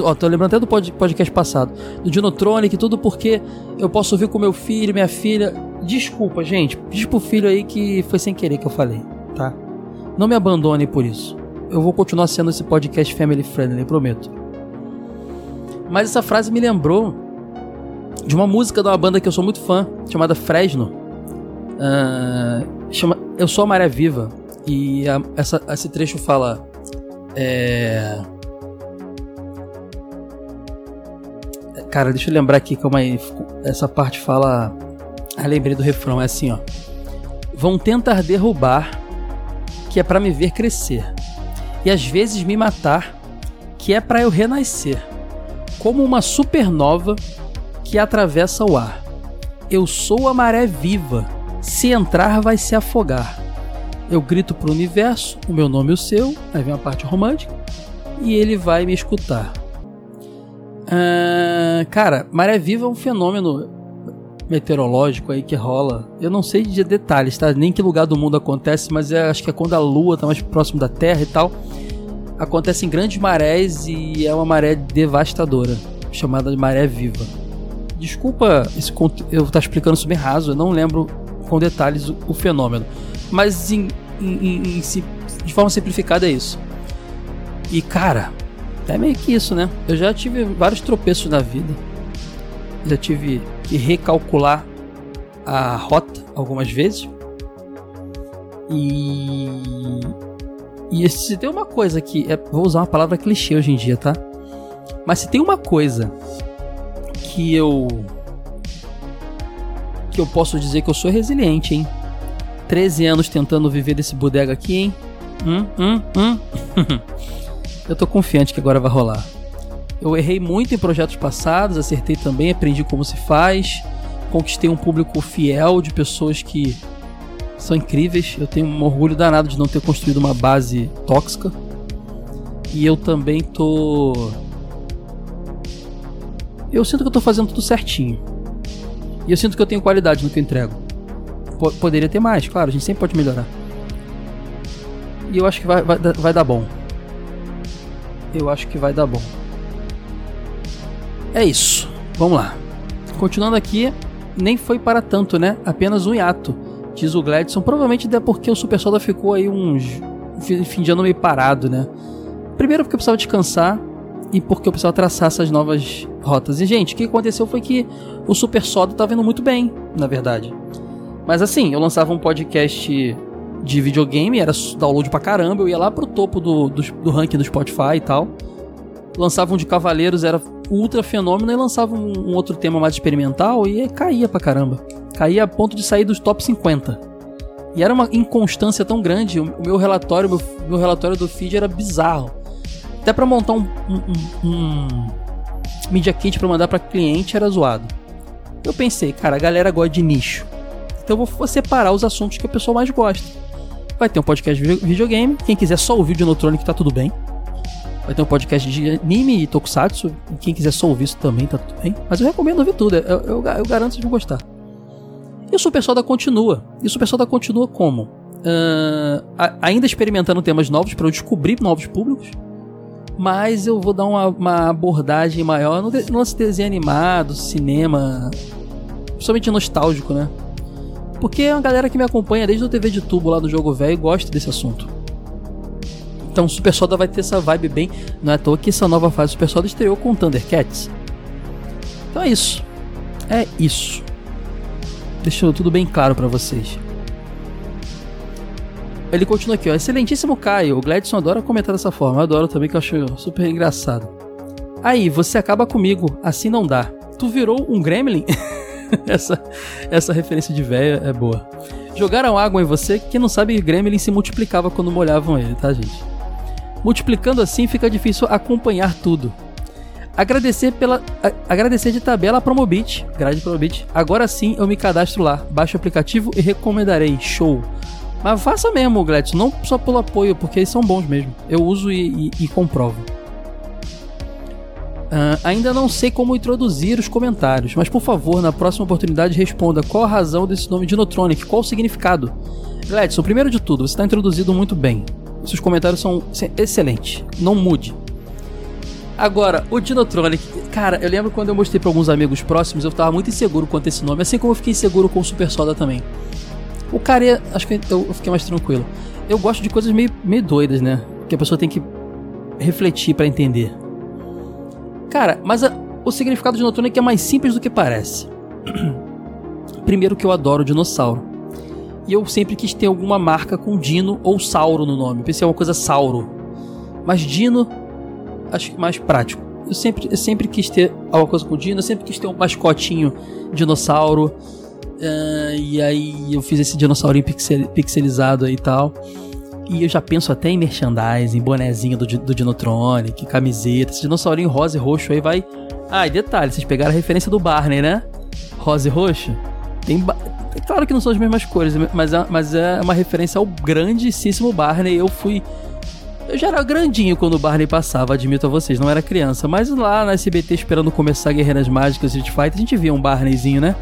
ó, tô lembrando até do podcast passado, do Dinotronic, tudo porque eu posso ouvir com meu filho, minha filha. Desculpa, gente, diz pro filho aí que foi sem querer que eu falei, tá? Não me abandone por isso. Eu vou continuar sendo esse podcast family friendly, prometo. Mas essa frase me lembrou de uma música de uma banda que eu sou muito fã, chamada Fresno. Uh, chama Eu Sou a Maré Viva. E a, essa, esse trecho fala. É... Cara, deixa eu lembrar aqui como aí. Essa parte fala. Ah, lembrei do refrão, é assim, ó. Vão tentar derrubar, que é para me ver crescer. E às vezes me matar, que é para eu renascer. Como uma supernova que atravessa o ar. Eu sou a maré viva, se entrar vai se afogar. Eu grito pro universo, o meu nome e o seu, aí vem a parte romântica, e ele vai me escutar. Ah, cara, maré viva é um fenômeno meteorológico aí que rola. Eu não sei de detalhes, tá? Nem que lugar do mundo acontece, mas é, acho que é quando a Lua tá mais próximo da Terra e tal. Acontecem grandes marés e é uma maré devastadora, chamada de maré viva. Desculpa esse, eu estar tá explicando isso bem raso, eu não lembro com detalhes o, o fenômeno. Mas em, em, em, de forma simplificada é isso. E cara, é meio que isso, né? Eu já tive vários tropeços na vida. Já tive que recalcular a rota algumas vezes. E. E se tem uma coisa que. É, vou usar uma palavra clichê hoje em dia, tá? Mas se tem uma coisa que eu que eu posso dizer que eu sou resiliente, hein? 13 anos tentando viver desse bodega aqui, hein? Hum, hum, hum. (laughs) eu tô confiante que agora vai rolar. Eu errei muito em projetos passados, acertei também, aprendi como se faz, conquistei um público fiel de pessoas que são incríveis. Eu tenho um orgulho danado de não ter construído uma base tóxica. E eu também tô eu sinto que eu tô fazendo tudo certinho. E eu sinto que eu tenho qualidade no que eu entrego. P poderia ter mais, claro, a gente sempre pode melhorar. E eu acho que vai, vai, vai dar bom. Eu acho que vai dar bom. É isso. Vamos lá. Continuando aqui, nem foi para tanto, né? Apenas um hiato, diz o Gladson. Provavelmente é porque o Super Soda ficou aí uns fim de ano meio parado, né? Primeiro porque eu precisava descansar e porque eu precisava traçar essas novas rotas. E, gente, o que aconteceu foi que o Super Soda tá vendo muito bem, na verdade. Mas assim, eu lançava um podcast de videogame, era download pra caramba, eu ia lá pro topo do, do, do ranking do Spotify e tal. Lançava um de Cavaleiros, era ultra fenômeno, e lançava um, um outro tema mais experimental e caía pra caramba. Caía a ponto de sair dos top 50. E era uma inconstância tão grande, o meu relatório, meu, meu relatório do feed era bizarro. Até para montar um, um, um, Media Kit para mandar para cliente era zoado. Eu pensei, cara, a galera gosta de nicho. Então eu vou separar os assuntos que a pessoa mais gosta. Vai ter um podcast de videogame. Quem quiser só ouvir o Dinotronic tá tudo bem. Vai ter um podcast de anime e tokusatsu. Quem quiser só ouvir isso também tá tudo bem. Mas eu recomendo ouvir tudo. Eu, eu, eu garanto que vocês vão gostar. E o Super Soda continua. E o Super Soda continua como? uh, ainda experimentando temas novos para eu descobrir novos públicos. Mas eu vou dar uma, uma abordagem maior no, no nosso desenho animado, cinema, principalmente nostálgico, né? Porque é uma galera que me acompanha desde o TV de tubo lá do jogo velho e gosta desse assunto. Então Super Soda vai ter essa vibe bem. Não é à toa que essa nova fase Super Soda estreou com Thundercats. Então é isso. É isso. Deixando tudo bem claro para vocês. Ele continua aqui, ó. Excelentíssimo Caio. O Gladson adora comentar dessa forma. Eu adoro também, que eu acho super engraçado. Aí, você acaba comigo. Assim não dá. Tu virou um gremlin? (laughs) (laughs) essa, essa referência de véia é boa. Jogaram água em você, que não sabe gremlin se multiplicava quando molhavam ele, tá, gente? Multiplicando assim fica difícil acompanhar tudo. Agradecer pela a, agradecer de tabela a Promobit, grade Promobit. Agora sim eu me cadastro lá. Baixo o aplicativo e recomendarei. Show. Mas faça mesmo, Gladys, não só pelo apoio, porque eles são bons mesmo. Eu uso e, e, e comprovo. Uh, ainda não sei como introduzir os comentários, mas por favor, na próxima oportunidade responda qual a razão desse nome Dinotronic, qual o significado. Gladson, primeiro de tudo, você está introduzido muito bem. Seus comentários são excelentes. Não mude. Agora, o Dinotronic, cara, eu lembro quando eu mostrei para alguns amigos próximos, eu tava muito inseguro quanto a esse nome, assim como eu fiquei inseguro com o Super Soda também. O cara, é, acho que eu fiquei mais tranquilo. Eu gosto de coisas meio, meio doidas, né? Que a pessoa tem que refletir para entender. Cara, mas a, o significado de Notronic é mais simples do que parece. (clears throat) Primeiro que eu adoro dinossauro. E eu sempre quis ter alguma marca com Dino ou Sauro no nome. Pensei é uma coisa Sauro. Mas Dino, acho que mais prático. Eu sempre, eu sempre quis ter alguma coisa com Dino, eu sempre quis ter um mascotinho dinossauro. Uh, e aí eu fiz esse dinossaurinho pixel, pixelizado aí e tal. E eu já penso até em merchandising, bonezinho do, do Dinotronic, camiseta, esse dinossaurinho rosa e roxo aí vai. Ah, e detalhe, vocês pegaram a referência do Barney, né? Rosa e roxo. Tem ba... É claro que não são as mesmas cores, mas é, mas é uma referência ao grandíssimo Barney. Eu fui. Eu já era grandinho quando o Barney passava, admito a vocês, não era criança. Mas lá na SBT, esperando começar Guerreiras Mágicas Street Fighter, a gente via um Barneyzinho, né?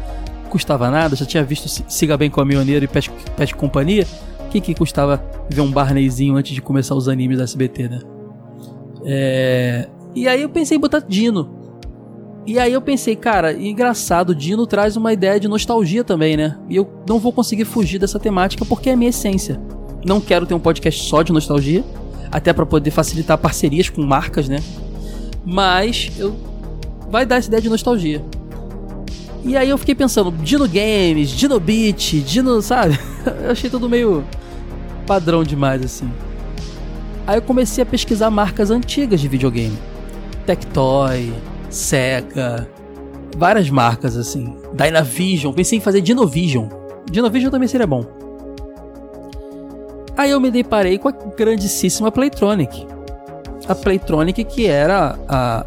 custava nada, já tinha visto Siga Bem Caminhoneiro e Pet, Pet Companhia. Que, que custava ver um Barneyzinho antes de começar os animes da SBT, né? É... E aí eu pensei em botar Dino. E aí eu pensei, cara, engraçado, Dino traz uma ideia de nostalgia também, né? E eu não vou conseguir fugir dessa temática porque é a minha essência. Não quero ter um podcast só de nostalgia, até para poder facilitar parcerias com marcas, né? Mas eu vai dar essa ideia de nostalgia. E aí eu fiquei pensando, Dino Games, Dino Beat, Dino, sabe? (laughs) eu achei tudo meio padrão demais assim. Aí eu comecei a pesquisar marcas antigas de videogame. Tectoy, Sega, várias marcas assim. Dynavision, pensei em fazer Dinovision. Dinovision também seria bom. Aí eu me deparei com a grandíssima Playtronic. A Playtronic que era a,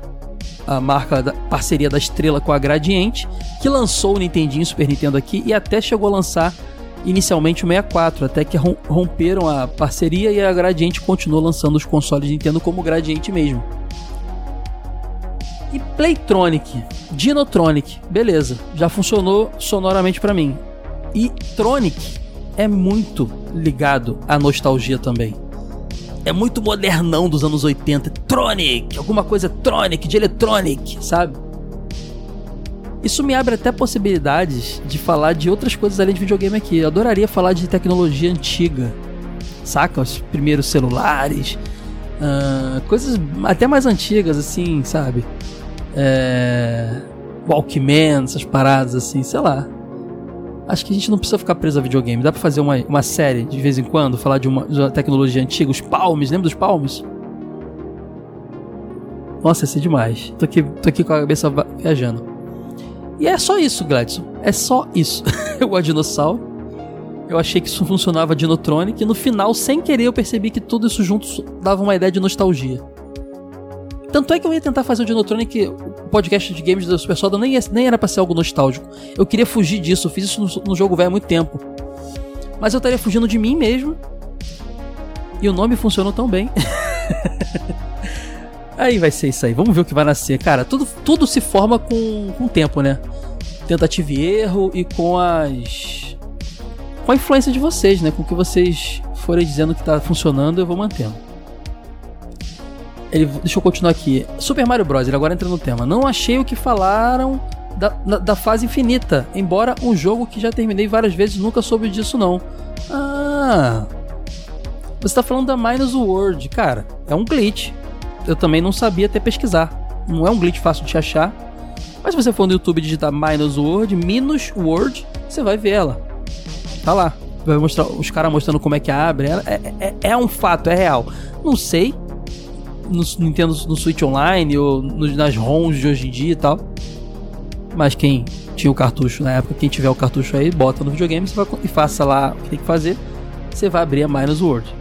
a marca da parceria da Estrela com a Gradiente, que lançou o Nintendinho Super Nintendo aqui e até chegou a lançar inicialmente o 64, até que romperam a parceria e a Gradiente continuou lançando os consoles Nintendo como Gradiente mesmo. E Playtronic, Dinotronic, beleza, já funcionou sonoramente para mim. E Tronic é muito ligado à nostalgia também é muito modernão dos anos 80. Tronic, alguma coisa Tronic, de Electronic, sabe? Isso me abre até possibilidades de falar de outras coisas além de videogame aqui. Eu adoraria falar de tecnologia antiga, saca? Os primeiros celulares, uh, coisas até mais antigas, assim, sabe? É... Walkman, essas paradas assim, sei lá acho que a gente não precisa ficar preso a videogame. Dá pra fazer uma, uma série de vez em quando, falar de uma, de uma tecnologia antiga, os palmes, lembra dos palmes? Nossa, ia ser demais. Tô aqui, tô aqui com a cabeça viajando. E é só isso, Gladson. É só isso. (laughs) eu gosto de dinossauro. Eu achei que isso funcionava Dinotronic. E no final, sem querer, eu percebi que tudo isso junto dava uma ideia de nostalgia. Tanto é que eu ia tentar fazer o Dinotronic, o podcast de games do Super Soda, nem, nem era pra ser algo nostálgico. Eu queria fugir disso, eu fiz isso no, no jogo velho há muito tempo. Mas eu estaria fugindo de mim mesmo. E o nome funcionou tão bem. (laughs) aí vai ser isso aí, vamos ver o que vai nascer. Cara, tudo, tudo se forma com, com o tempo, né? Tentativa e erro e com as. com a influência de vocês, né? Com o que vocês forem dizendo que tá funcionando, eu vou mantendo. Ele, deixa eu continuar aqui. Super Mario Bros. Ele agora entra no tema. Não achei o que falaram da, da, da fase infinita. Embora um jogo que já terminei várias vezes, nunca soube disso não. Ah. Você tá falando da Minus World. Cara, é um glitch. Eu também não sabia até pesquisar. Não é um glitch fácil de achar. Mas se você for no YouTube digitar Minus World, Minus World, você vai ver ela. Tá lá. Vai mostrar os caras mostrando como é que abre. É, é, é, um fato, é real. Não sei. No Nintendo no Switch Online ou no, nas ROMs de hoje em dia e tal. Mas quem tinha o cartucho na época, quem tiver o cartucho aí, bota no videogame vai, e faça lá o que tem que fazer. Você vai abrir a Minus World.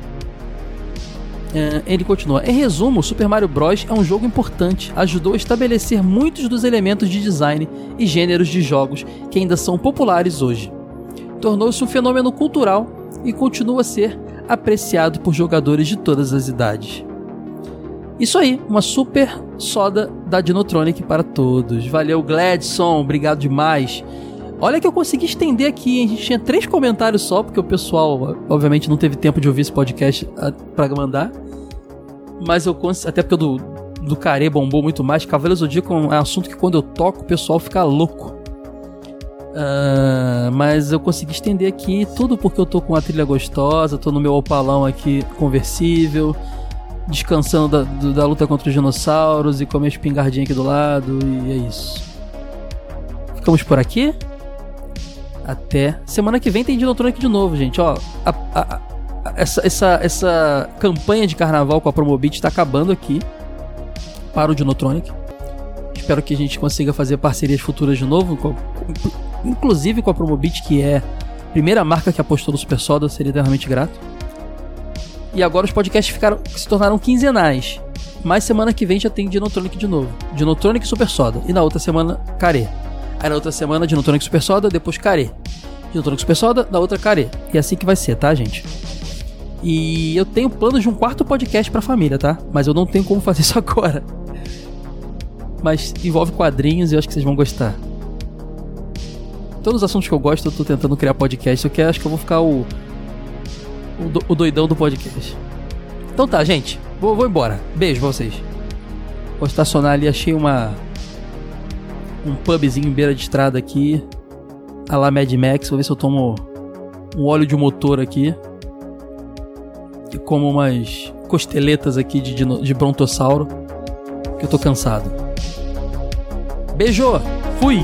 É, ele continua. Em resumo, Super Mario Bros. é um jogo importante. Ajudou a estabelecer muitos dos elementos de design e gêneros de jogos que ainda são populares hoje. Tornou-se um fenômeno cultural e continua a ser apreciado por jogadores de todas as idades. Isso aí, uma super soda da Dinotronic para todos. Valeu, Gladson, obrigado demais. Olha que eu consegui estender aqui, hein? A gente tinha três comentários só, porque o pessoal, obviamente, não teve tempo de ouvir esse podcast ah, para mandar. Mas eu consegui. Até porque o do, do Care bombou muito mais. Cavaleiros do Zodíaco é um assunto que quando eu toco o pessoal fica louco. Uh, mas eu consegui estender aqui tudo porque eu tô com uma trilha gostosa, tô no meu opalão aqui conversível, descansando da, do, da luta contra os dinossauros e com a minha espingardinha aqui do lado, e é isso. Ficamos por aqui. Até semana que vem tem Dinotronic de novo, gente. Ó, a, a, a, essa, essa, essa campanha de carnaval com a Promobit está acabando aqui para o Dinotronic. Espero que a gente consiga fazer parcerias futuras de novo, com, inclusive com a Promobit, que é a primeira marca que apostou no Super Soda, seria eternamente grato. E agora os podcasts ficaram, se tornaram quinzenais. Mas semana que vem já tem Dinotronic de novo. Dinotronic e Super Soda. E na outra semana, Care. Aí na outra semana, Dinotronic Super Soda, depois Care. Dinotronic Super Soda, na outra Care. E é assim que vai ser, tá, gente? E eu tenho planos de um quarto podcast pra família, tá? Mas eu não tenho como fazer (laughs) isso agora. Mas envolve quadrinhos e eu acho que vocês vão gostar. Todos os assuntos que eu gosto, eu tô tentando criar podcast. Eu quero, acho que eu vou ficar o. O, o doidão do podcast. Então tá, gente. Vou, vou embora. Beijo pra vocês. Vou estacionar ali, achei uma um pubzinho em beira de estrada aqui. A lá Mad Max. Vou ver se eu tomo um óleo de motor aqui. E como umas costeletas aqui de, de brontossauro. Que eu tô cansado. Beijo! Fui!